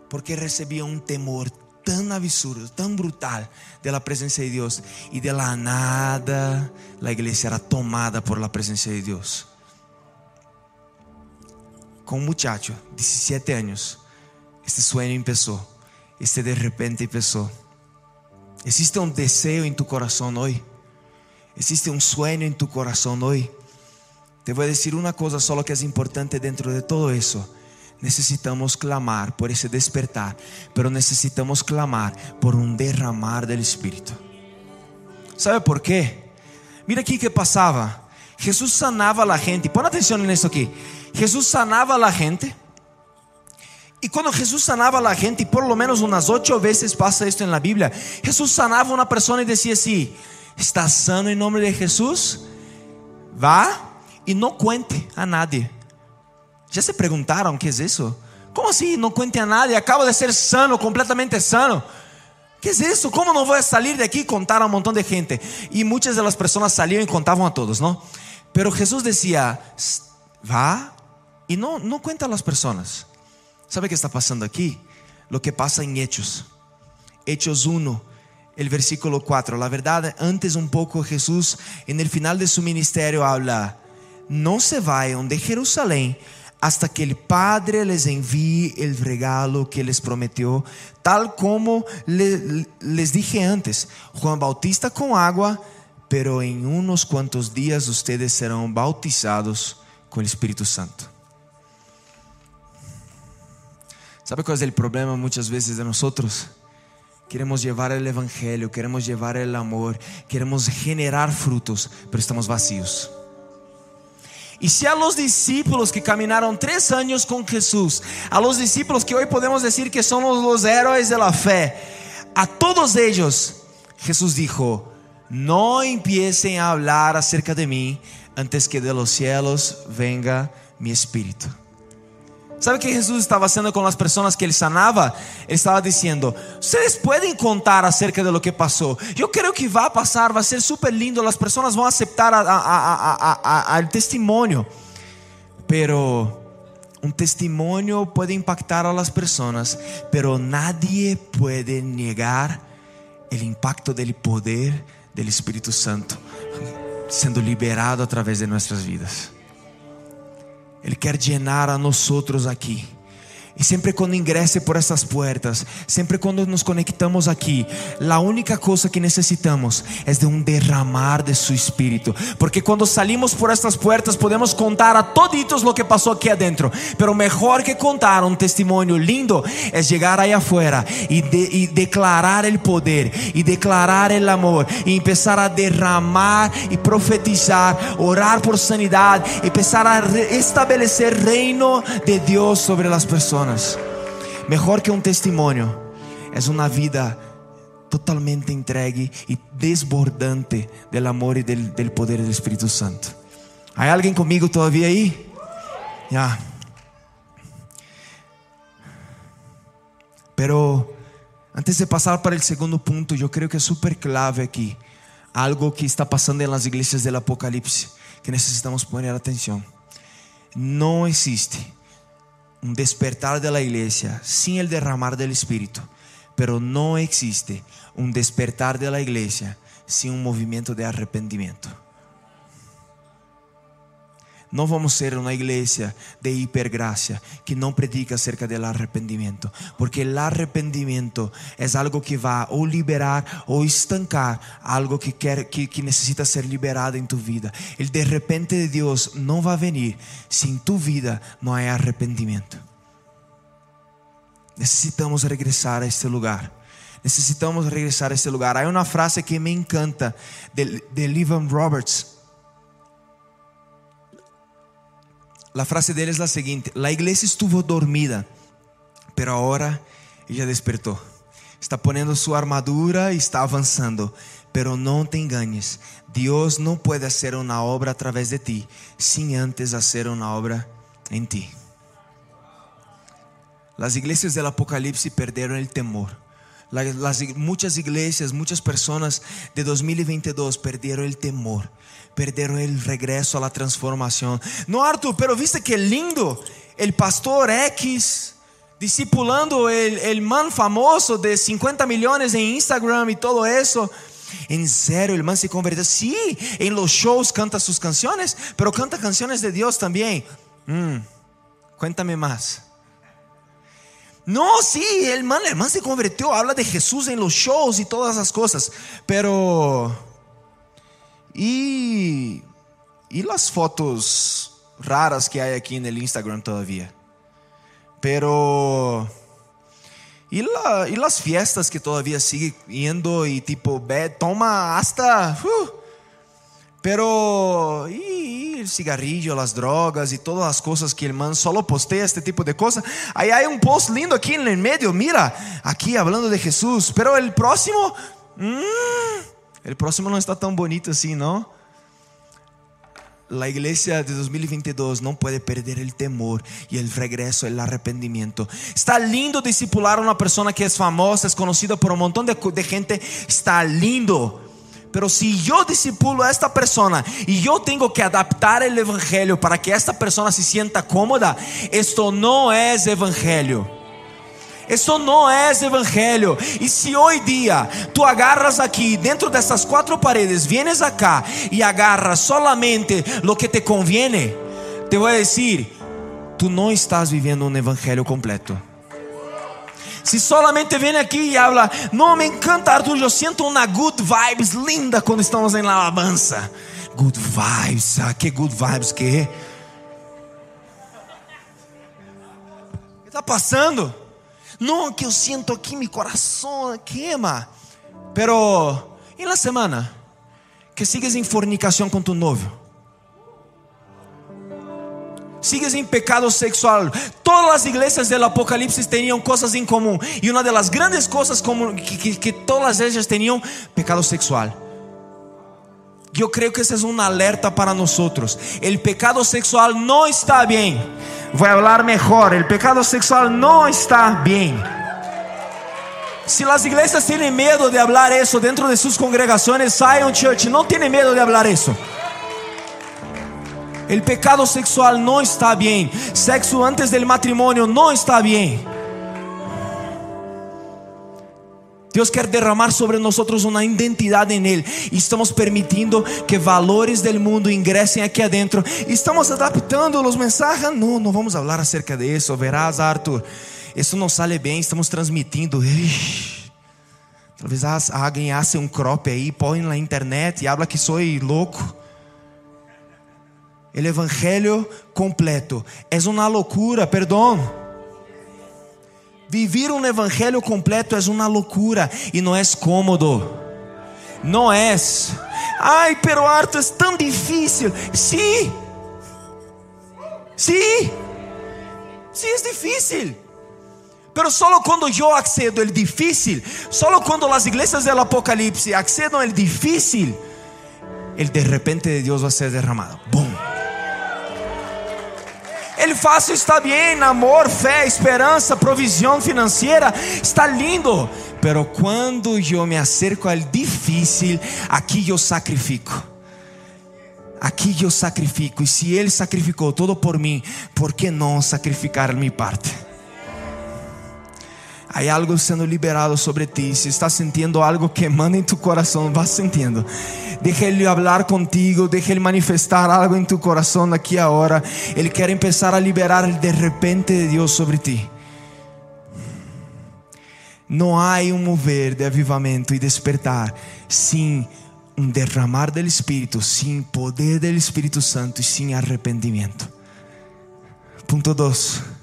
porque recibía un temor tan absurdo, tan brutal de la presencia de Dios y de la nada la iglesia era tomada por la presencia de Dios. Con un muchacho, 17 años, este sueño empezó, este de repente empezó. Existe un deseo en tu corazón hoy. Existe un sueño en tu corazón hoy. Te voy a decir una cosa solo que es importante dentro de todo eso necesitamos clamar por ese despertar, pero necesitamos clamar por un derramar del Espíritu. ¿Sabe por qué? Mira aquí que pasaba. Jesús sanaba a la gente. Pon atención en esto aquí. Jesús sanaba a la gente. Y cuando Jesús sanaba a la gente, y por lo menos unas ocho veces pasa esto en la Biblia, Jesús sanaba a una persona y decía así, está sano en nombre de Jesús, va y no cuente a nadie. Já se perguntaram o que é isso? Como assim? Não cuente a nadie, acabo de ser sano, completamente sano. que é isso? Como não vou sair daqui e contar a um montão de gente? E muitas das pessoas saliam e contavam a todos, não? Pero Jesus dizia: vá e não, não cuenta a pessoas. ¿Sabe o que está passando aqui? Lo que passa em Hechos. Hechos 1, el versículo 4. La verdad, antes un poco Jesús, en el final de su ministerio, habla: No se vayan de Jerusalén hasta que el Padre les envíe el regalo que les prometió, tal como le, les dije antes, Juan Bautista con agua, pero en unos cuantos días ustedes serán bautizados con el Espíritu Santo. ¿Sabe cuál es el problema muchas veces de nosotros? Queremos llevar el Evangelio, queremos llevar el amor, queremos generar frutos, pero estamos vacíos. E se a los discípulos que caminaram três anos com Jesus, a los discípulos que hoje podemos dizer que são os heróis de la fé, a todos eles, Jesus dijo: No empiecem a hablar acerca de mim antes que de los cielos venga mi espírito. ¿Sabe que Jesus estava haciendo com as pessoas que ele sanava? Ele estava dizendo: Vocês podem contar acerca de lo que passou. Eu creio que vai passar, vai ser super lindo. As pessoas vão aceitar o testemunho. Pero um testemunho pode impactar a las pessoas, pero nadie pode negar o impacto do poder do Espírito Santo sendo liberado através de nossas vidas. Ele quer llenar a nós outros aqui. E sempre quando ingresse por essas portas, sempre quando nos conectamos aqui, a única coisa que necessitamos é de um derramar de seu espírito, porque quando salimos por estas portas podemos contar a toditos lo que passou aqui adentro, pero melhor que contar um testemunho lindo é chegar aí afuera e, de, e declarar o poder e declarar o amor e começar a derramar e profetizar, orar por sanidade começar a estabelecer reino de Deus sobre as pessoas. Mejor que um testemunho é uma vida totalmente entregue e desbordante del amor e del, del poder do Espírito Santo. Há alguém comigo todavía aí? Já. Pero antes de passar para o segundo ponto, eu creio que é super clave aqui algo que está passando nas igrejas do Apocalipse que necessitamos pôr atenção. Não existe un despertar de la iglesia sin el derramar del Espíritu, pero no existe un despertar de la iglesia sin un movimiento de arrepentimiento. Não vamos ser uma igreja de hipergracia que não predica acerca do arrependimento, porque o arrependimento é algo que vai ou liberar ou estancar algo que quer que, que necessita ser liberado em tu vida. El de repente de Deus não vai venir se em tu vida não há arrependimento. Necessitamos regressar a este lugar. Necessitamos regressar a este lugar. Há uma frase que me encanta de, de Levan Roberts La frase de él es la siguiente: La iglesia estuvo dormida, pero ahora ella despertó. Está poniendo su armadura y está avanzando. Pero no te engañes, Dios no puede hacer una obra a través de ti sin antes hacer una obra en ti. Las iglesias del Apocalipsis perdieron el temor. Las, muchas iglesias, muchas personas de 2022 perdieron el temor perderam o regresso à transformação. No, Arthur, pero viste que lindo? El pastor X discipulando el, el man famoso de 50 millones em Instagram e todo isso. En serio, el man se convirtió. Sí, en los shows canta sus canciones, pero canta canciones de Dios también. Mm, cuéntame más. No, sí, el man, el man se convirtió, habla de Jesús en los shows y todas esas cosas, pero e, e as fotos raras que há aqui no Instagram todavía. Pero e, la, e las fiestas que todavía sigue indo e tipo bad, toma hasta uh, pero e, e el cigarrillo, las drogas e todas as coisas que el man solo postea este tipo de coisa. Aí há um post lindo aqui no meio, mira, aqui falando de Jesus, pero el próximo mmm, El próximo não está tão bonito assim, não? La iglesia de 2022 não pode perder el temor e el regreso, el arrependimiento. Está lindo discipular a uma pessoa que é famosa, é conhecida por um montão de, de gente. Está lindo. Pero si yo discipulo a esta persona y yo tengo que adaptar el evangelio para que esta persona se sienta cómoda, esto no es evangelio. Isso não é evangelho. E se hoje dia tu agarras aqui dentro dessas quatro paredes, vienes acá e agarras solamente lo que te conviene, te vou dizer, tu não estás vivendo um evangelho completo. Se solamente vem aqui e habla, não me encanta Arthur, eu sinto uma good vibes linda quando estamos em alabança. Good vibes, ah, que good vibes que é? O está passando? No, que eu siento aqui, meu coração queima. Pero, e na semana? Que sigues em fornicação com tu novio. Sigues em pecado sexual. Todas as igrejas do Apocalipse tinham coisas em comum. E uma das grandes coisas que, que, que todas elas tinham, pecado sexual. Eu creio que esse é um alerta para nós. O pecado sexual não está bem. Vou falar melhor. O pecado sexual não está bem. Se as igrejas têm medo de falar isso dentro de suas congregações, saiam church. Não têm medo de falar isso. O pecado sexual não está bem. Sexo antes do matrimônio não está bem. Deus quer derramar sobre nós uma identidade em Ele. E estamos permitindo que valores do mundo ingressem aqui adentro. Estamos adaptando os mensagens. Não, não vamos falar acerca disso. Verás, Arthur, isso não sale bem. Estamos transmitindo. Talvez alguém hace um crop aí, põe na internet e habla que sou louco. O evangelho completo é uma loucura, perdão. Vivir um evangelho completo é uma loucura e não é cômodo. Não é. Ai, pero Arthur, é tão difícil. Sim. Sim. Sim, é difícil. Pero solo quando eu accedo el difícil, solo quando as igrejas do Apocalipse accedam el difícil, el de repente de Deus vai ser derramado. Boom. Ele fácil está bem, amor, fé, esperança, provisão financeira, está lindo. Pero quando eu me acerco ao difícil, aqui eu sacrifico. Aqui eu sacrifico. E se Ele sacrificou todo por mim, por que não sacrificar a minha parte? Há algo sendo liberado sobre ti. Se está sentindo algo queimando em tu coração, vas sentindo. Deixa Ele falar contigo, deixa Ele manifestar algo em tu coração aqui agora. Ele quer começar a liberar de repente de Deus sobre ti. Não há um mover de avivamento e despertar sem um derramar do Espírito, sem poder do Espírito Santo e sem arrependimento. Ponto 2.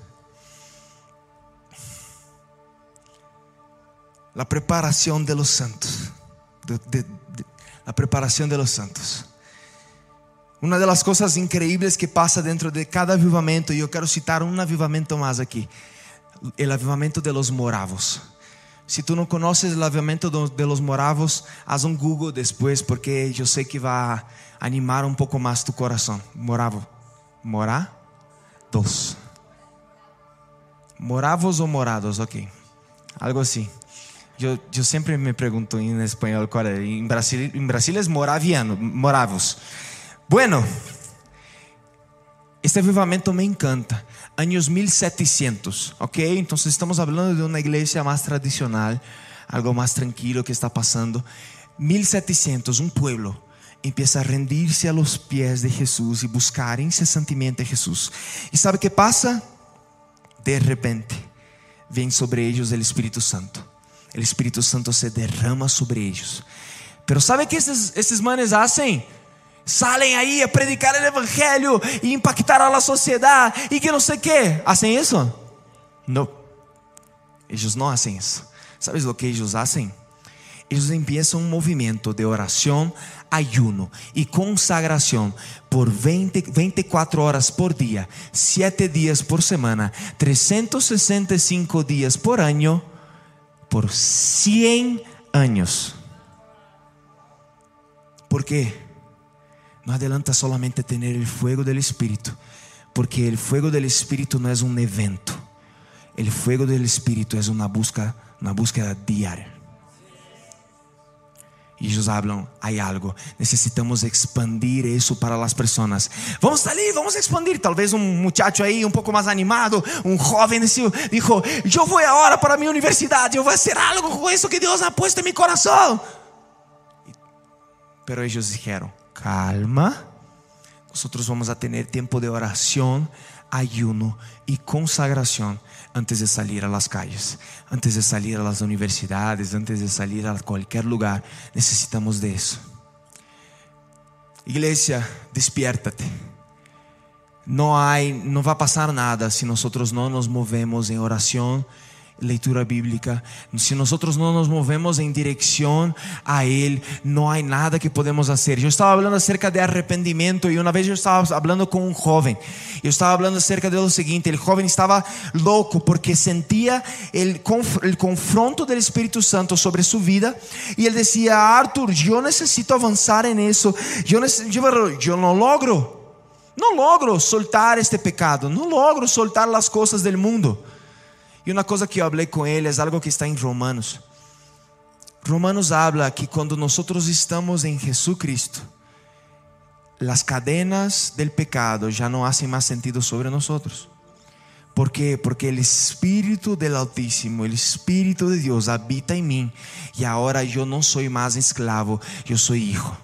La preparación de los santos. De, de, de, la preparación de los santos. Uma das coisas incríveis que passa dentro de cada avivamento, e eu quero citar um avivamento mais aqui: o avivamento de los moravos. Se tu não conheces o avivamento de los moravos, haz um Google depois, porque eu sei que vai animar um pouco mais tu coração. Moravo, morar, dos. Moravos ou morados, ok. Algo assim. Eu, sempre me pergunto em espanhol qual é. Em Brasil, em Brasil é moraviano, moravos. Bueno, este avivamento me encanta. Anos 1700, ok? Então estamos falando de uma igreja mais tradicional, algo mais tranquilo que está passando. 1700, um pueblo empieza a rendir-se a los pies de Jesus e buscar incessantemente a Jesus. E sabe o que passa? De repente, vem sobre eles o Espírito Santo o Espírito Santo se derrama sobre eles. Pero sabe que esses, esses manes hacen? Salen aí a predicar o evangelho e impactar a sociedade e que não sei o que. Hacen isso? Não. Eles não hacen isso. ¿Sabes o que eles hacen? Eles empiezam um movimento de oração, ayuno e consagração por 20, 24 horas por dia, 7 dias por semana, 365 dias por ano por 100 años. ¿Por qué? No adelanta solamente tener el fuego del Espíritu, porque el fuego del Espíritu no es un evento. El fuego del Espíritu es una búsqueda, una búsqueda diaria. E falam, há algo, necessitamos expandir isso para as pessoas. Vamos sair, vamos expandir. Talvez um muchacho aí um pouco mais animado, um jovem disse, eu vou agora para a minha universidade, eu vou fazer algo com isso que Deus ha puesto meu coração. Pero eles disseram, calma, nós vamos a ter tempo de oração, ayuno e consagração antes de salir a las calles, antes de salir a las universidades, antes de salir a cualquier lugar. Necesitamos de eso. Iglesia, despiértate. No hay, no va a pasar nada si nosotros no nos movemos en oración leitura bíblica, se nós não nos movemos em direção a Ele, não há nada que podemos fazer. Eu estava falando acerca de arrependimento e uma vez eu estava falando com um jovem. Eu estava falando acerca de lo o jovem estava louco porque sentia o confronto do Espírito Santo sobre sua vida e ele dizia: Arthur, eu necessito avançar em isso. Eu, eu, não logro. Não logro soltar este pecado, não logro soltar as coisas do mundo. E uma coisa que eu falei com ele é algo que está em Romanos. Romanos habla que quando nós estamos em Jesus Cristo, as cadenas del pecado já não hacen mais sentido sobre nós. ¿Por qué? Porque el Espíritu del Altísimo, el Espíritu de Dios habita en mí y ahora yo no soy más esclavo, yo soy hijo.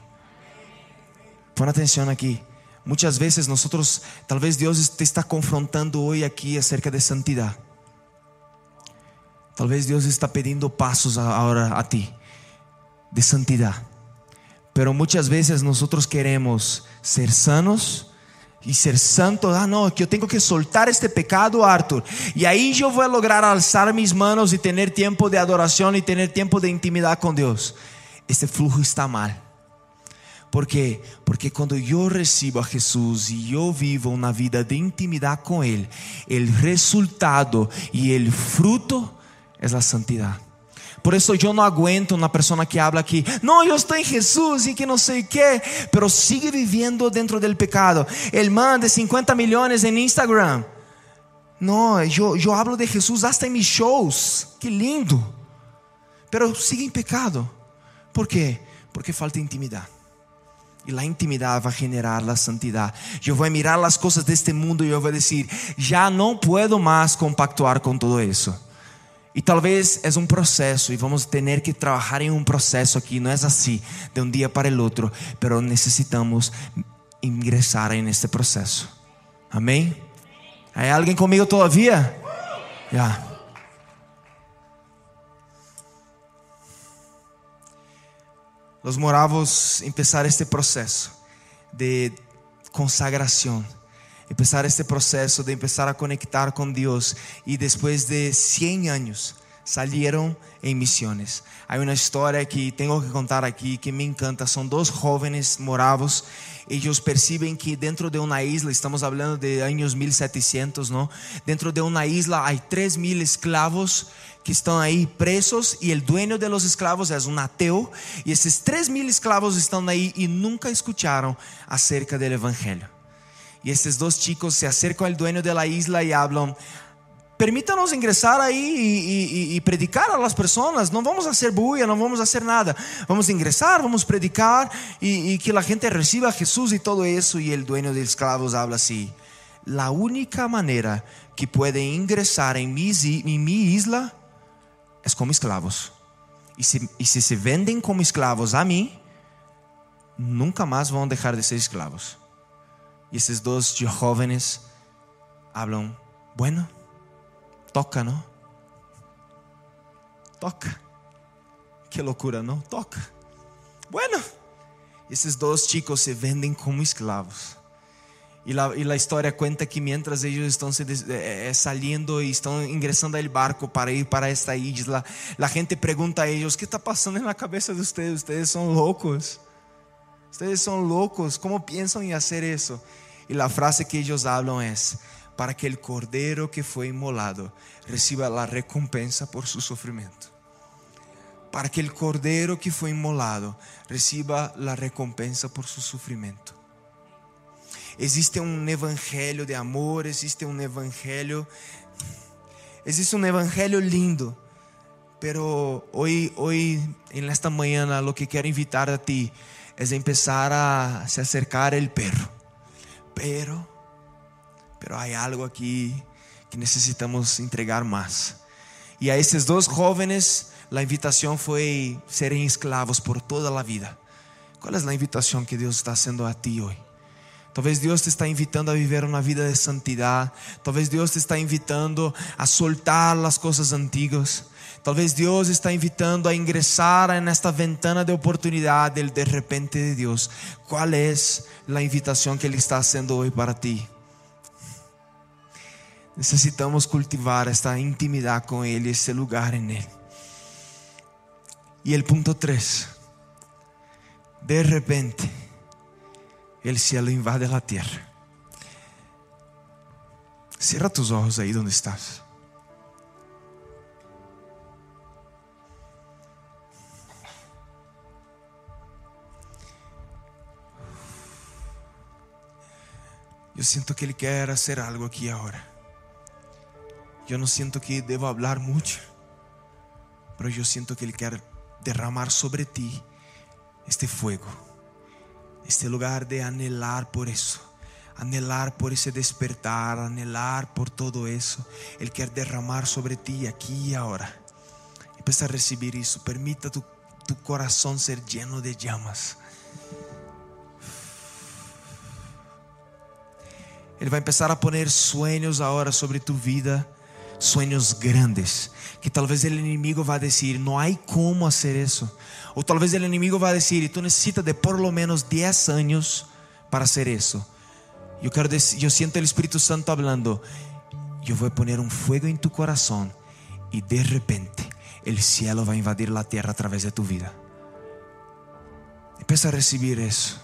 Pon atención aquí. Muchas veces nosotros, tal vez Dios te está confrontando hoy aquí acerca de santidad. Tal vez Dios está pidiendo pasos ahora a ti de santidad. Pero muchas veces nosotros queremos ser sanos y ser santos. Ah, no, que yo tengo que soltar este pecado, Arthur. Y ahí yo voy a lograr alzar mis manos y tener tiempo de adoración y tener tiempo de intimidad con Dios. Este flujo está mal. ¿Por quê? Porque quando eu recebo a Jesus e eu vivo uma vida de intimidade com Ele, o resultado e o fruto é a santidade. Por isso eu não aguento uma pessoa que habla aqui, não, eu estou em Jesus e que não sei o que, pero sigue vivendo dentro do pecado. Ele manda 50 milhões em Instagram. Não, eu, eu hablo de Jesus hasta em meus shows. Que lindo. Pero sigue em pecado. Por quê? Porque falta intimidade. E la intimidade vai generar la santidade. Eu vou mirar as coisas deste mundo e eu vou dizer: já não puedo mais compactuar com todo isso. E talvez é um processo e vamos ter que trabalhar em um processo aqui. Não é assim de um dia para o outro, mas necessitamos ingressar em este processo. Amém? Há alguém comigo todavia? Já. Los moravos empezar este processo de consagração, empezar este processo de empezar a conectar com Deus e depois de 100 anos salieron em missões. Há uma história que tenho que contar aqui que me encanta. São dois jovens moravos. Eles percebem que dentro de uma isla, estamos falando de anos 1700, não? Dentro de uma isla há 3 mil escravos que estão aí presos e o dueño de los esclavos é um ateu e esses 3 mil escravos estão aí e nunca escutaram acerca do evangelho. E esses dois chicos se acercam ao dueño de la isla e hablam permítanos ingressar aí e, e, e, predicar a las pessoas. Não vamos fazer bulla, não vamos fazer nada. Vamos ingressar, vamos predicar e, e que a gente receba a Jesus e todo isso. E o dueño de escravos habla assim: La única maneira que podem ingressar em mi, em mi isla é como escravos. E se, e se se vendem como escravos a mim, nunca mais vão deixar de ser escravos. E esses dois jovens hablam, bueno, toca, não? Toca. Que loucura, não? Toca. Bueno. Esses dois chicos se vendem como escravos. E la, e la história conta que mientras eles estão se eh, eh, saliendo e estão ingressando ao barco para ir para esta isla, a gente pergunta a eles: "¿Qué está passando na cabeça de vocês? Vocês são loucos? Vocês são loucos? Como pensam em fazer isso?" E a frase que eles falam é: "Para que o cordeiro que foi imolado receba a recompensa por seu sofrimento." Para que o cordeiro que foi imolado receba a recompensa por seu sofrimento. Existe um evangelho de amor, existe um evangelho existe um evangelho lindo. Pero hoy hoy en esta mañana lo que quero invitar a ti es empezar a se acercar el perro. Pero pero hay algo aquí que necesitamos entregar más. E a esses dois jovens, a invitação foi serem escravos por toda a vida. Qual é a invitação que Deus está fazendo a ti hoje? Talvez Deus te está invitando a viver uma vida de santidade. Talvez Deus te está invitando a soltar as coisas antigas. Talvez Deus está invitando a ingressar nesta ventana de oportunidade, el de repente de Deus. Qual é a invitação que Ele está fazendo hoje para ti? Necessitamos cultivar esta intimidade com Ele, esse lugar em Ele. E o ponto 3. De repente el cielo invade la tierra. Cierra tus ojos ahí donde estás. Eu sinto que Ele quer fazer algo aqui agora. Eu não sinto que devo falar muito, mas eu sinto que Ele quer derramar sobre ti este fuego este lugar de anhelar por isso, anhelar por ese despertar, anhelar por todo eso. Él quiere derramar sobre ti aquí y ahora. Empieza a recibir eso. Permita tu, tu corazón ser lleno de llamas. Ele vai começar a poner sueños agora sobre tu vida, sueños grandes, que talvez o inimigo vá dizer, não há como fazer isso. Ou talvez o inimigo vá dizer, tu necessitas de por lo menos 10 anos para fazer isso. Eu quero eu sinto o Espírito Santo falando, eu vou poner um fogo em tu coração e de repente o cielo vai invadir a terra através de tu vida. Empieza a receber isso.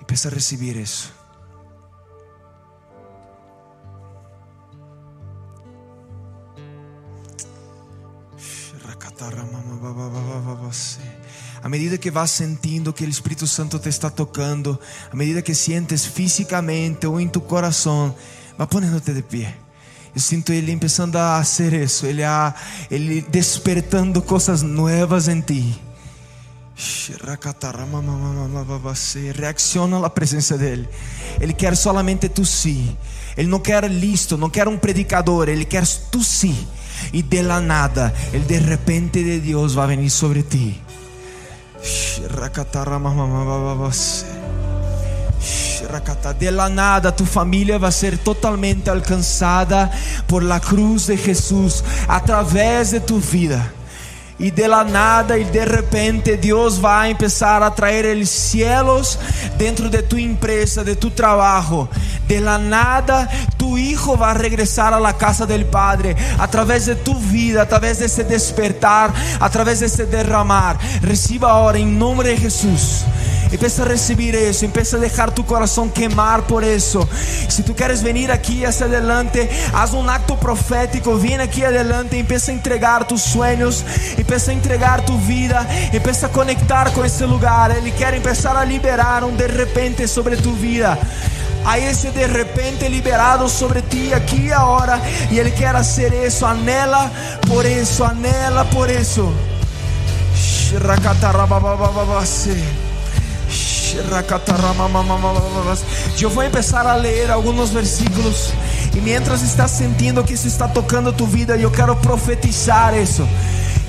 Empieza a receber isso. A medida que vas sentindo que o Espírito Santo te está tocando, a medida que sientes físicamente ou em tu coração, va ponendo-te de pé. Eu sinto Ele começando a fazer isso, Ele, a, ele despertando coisas novas em ti. Reacciona à presença dele. Ele quer solamente tu sim. Ele não quer listo, não quer um predicador, ele quer tu sim y de la nada el de repente de Dios va a venir sobre ti. De la nada tu familia va a ser totalmente alcanzada por la cruz de Jesús a través de tu vida. E de la nada e de repente Deus vai empezar a trazer os cielos dentro de tu empresa, de tu trabalho. De la nada tu hijo vai regressar a la casa del Padre a través de tu vida, a través de ese despertar, a través de ese derramar. Reciba agora em nome de Jesus. Empieza a recibir eso, empieza a dejar tu corazón quemar por eso. Si tú quieres venir aquí hacia adelante, haz un acto profético, viene aquí adelante, empieza a entregar tus sueños, empieza a entregar tu vida, empieza a conectar con ese lugar. Él quiere empezar a liberar un de repente sobre tu vida. Hay ese de repente liberado sobre ti aquí y ahora. Y Él quiere hacer eso. Anhela por eso, anhela por eso. Eu vou começar a ler alguns versículos e mientras estás sentindo que isso está tocando tu vida, eu quero profetizar isso.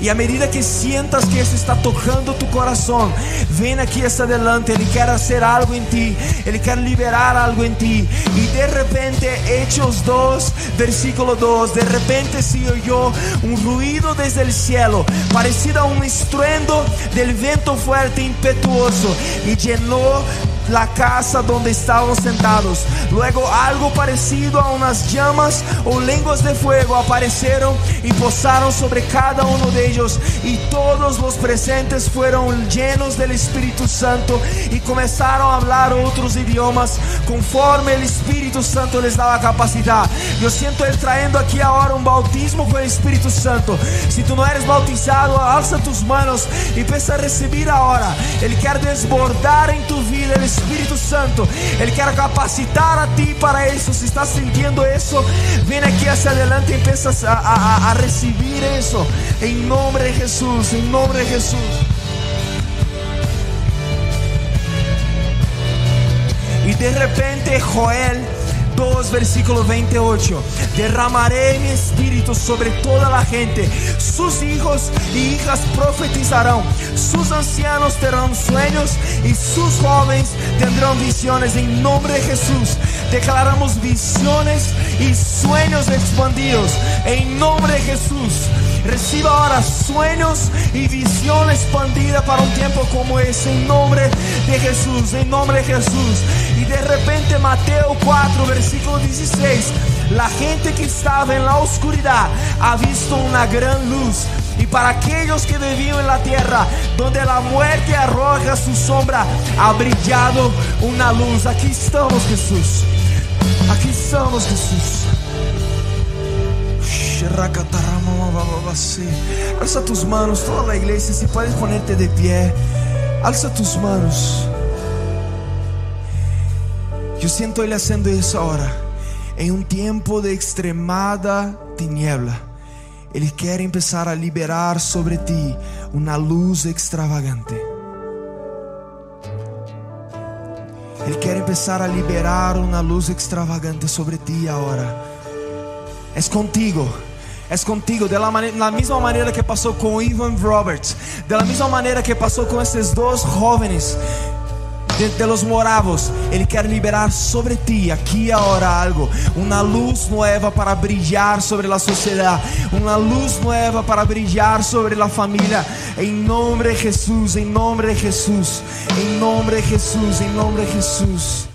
E a medida que sientas que isso está tocando tu coração, vem aqui hasta adelante. Ele quer fazer algo em ti, ele quer liberar algo em ti. E de repente, Hechos 2, versículo 2: De repente se oyó um ruído desde o cielo, parecido a um estruendo del vento fuerte impetuoso, e llenou la casa donde estaban sentados. Luego algo parecido a unas llamas o lenguas de fuego aparecieron y posaron sobre cada uno de ellos. Y todos los presentes fueron llenos del Espíritu Santo y comenzaron a hablar otros idiomas conforme el Espíritu Santo les daba capacidad. Yo siento Él trayendo aquí ahora un bautismo con el Espíritu Santo. Si tú no eres bautizado, alza tus manos y empieza a recibir ahora. Él quiere desbordar en tu vida Espírito Santo. Ele quer capacitar a ti para isso. Se está sentindo isso, vem aqui hacia adelante e empieza a, a, a recibir isso. Em nome de Jesus, em nome de Jesus. E de repente Joel 2, versículo 28. Derramaré mi espíritu sobre toda la gente. Sus hijos y hijas profetizarán. Sus ancianos tendrán sueños y sus jóvenes tendrán visiones. En nombre de Jesús declaramos visiones y sueños expandidos. En nombre de Jesús. Reciba ahora sueños y visión expandida para un tiempo como ese. En nombre de Jesús. En nombre de Jesús. Y de repente Mateo 4, versículo 16. La gente que estaba en la oscuridad ha visto una gran luz. Y para aquellos que vivían en la tierra, donde la muerte arroja su sombra, ha brillado una luz. Aquí estamos, Jesús. Aquí estamos, Jesús. Alza tus manos, toda la iglesia, si puedes ponerte de pie. Alza tus manos. Yo siento Ele haciendo isso ahora. Em um tempo de extremada tiniebla, Ele quer empezar a liberar sobre ti uma luz extravagante. Ele quer empezar a liberar uma luz extravagante sobre ti agora. É contigo. É contigo, da la mesma maneira que passou com Ivan Roberts, da mesma maneira que passou com esses dois jovens de, de, los moravos. Ele quer liberar sobre ti, aqui e agora, algo. Uma luz nova para brilhar sobre a sociedade. Uma luz nova para brilhar sobre a família. Em nome de Jesus, em nome de Jesus, em nome de Jesus, em nome de Jesus.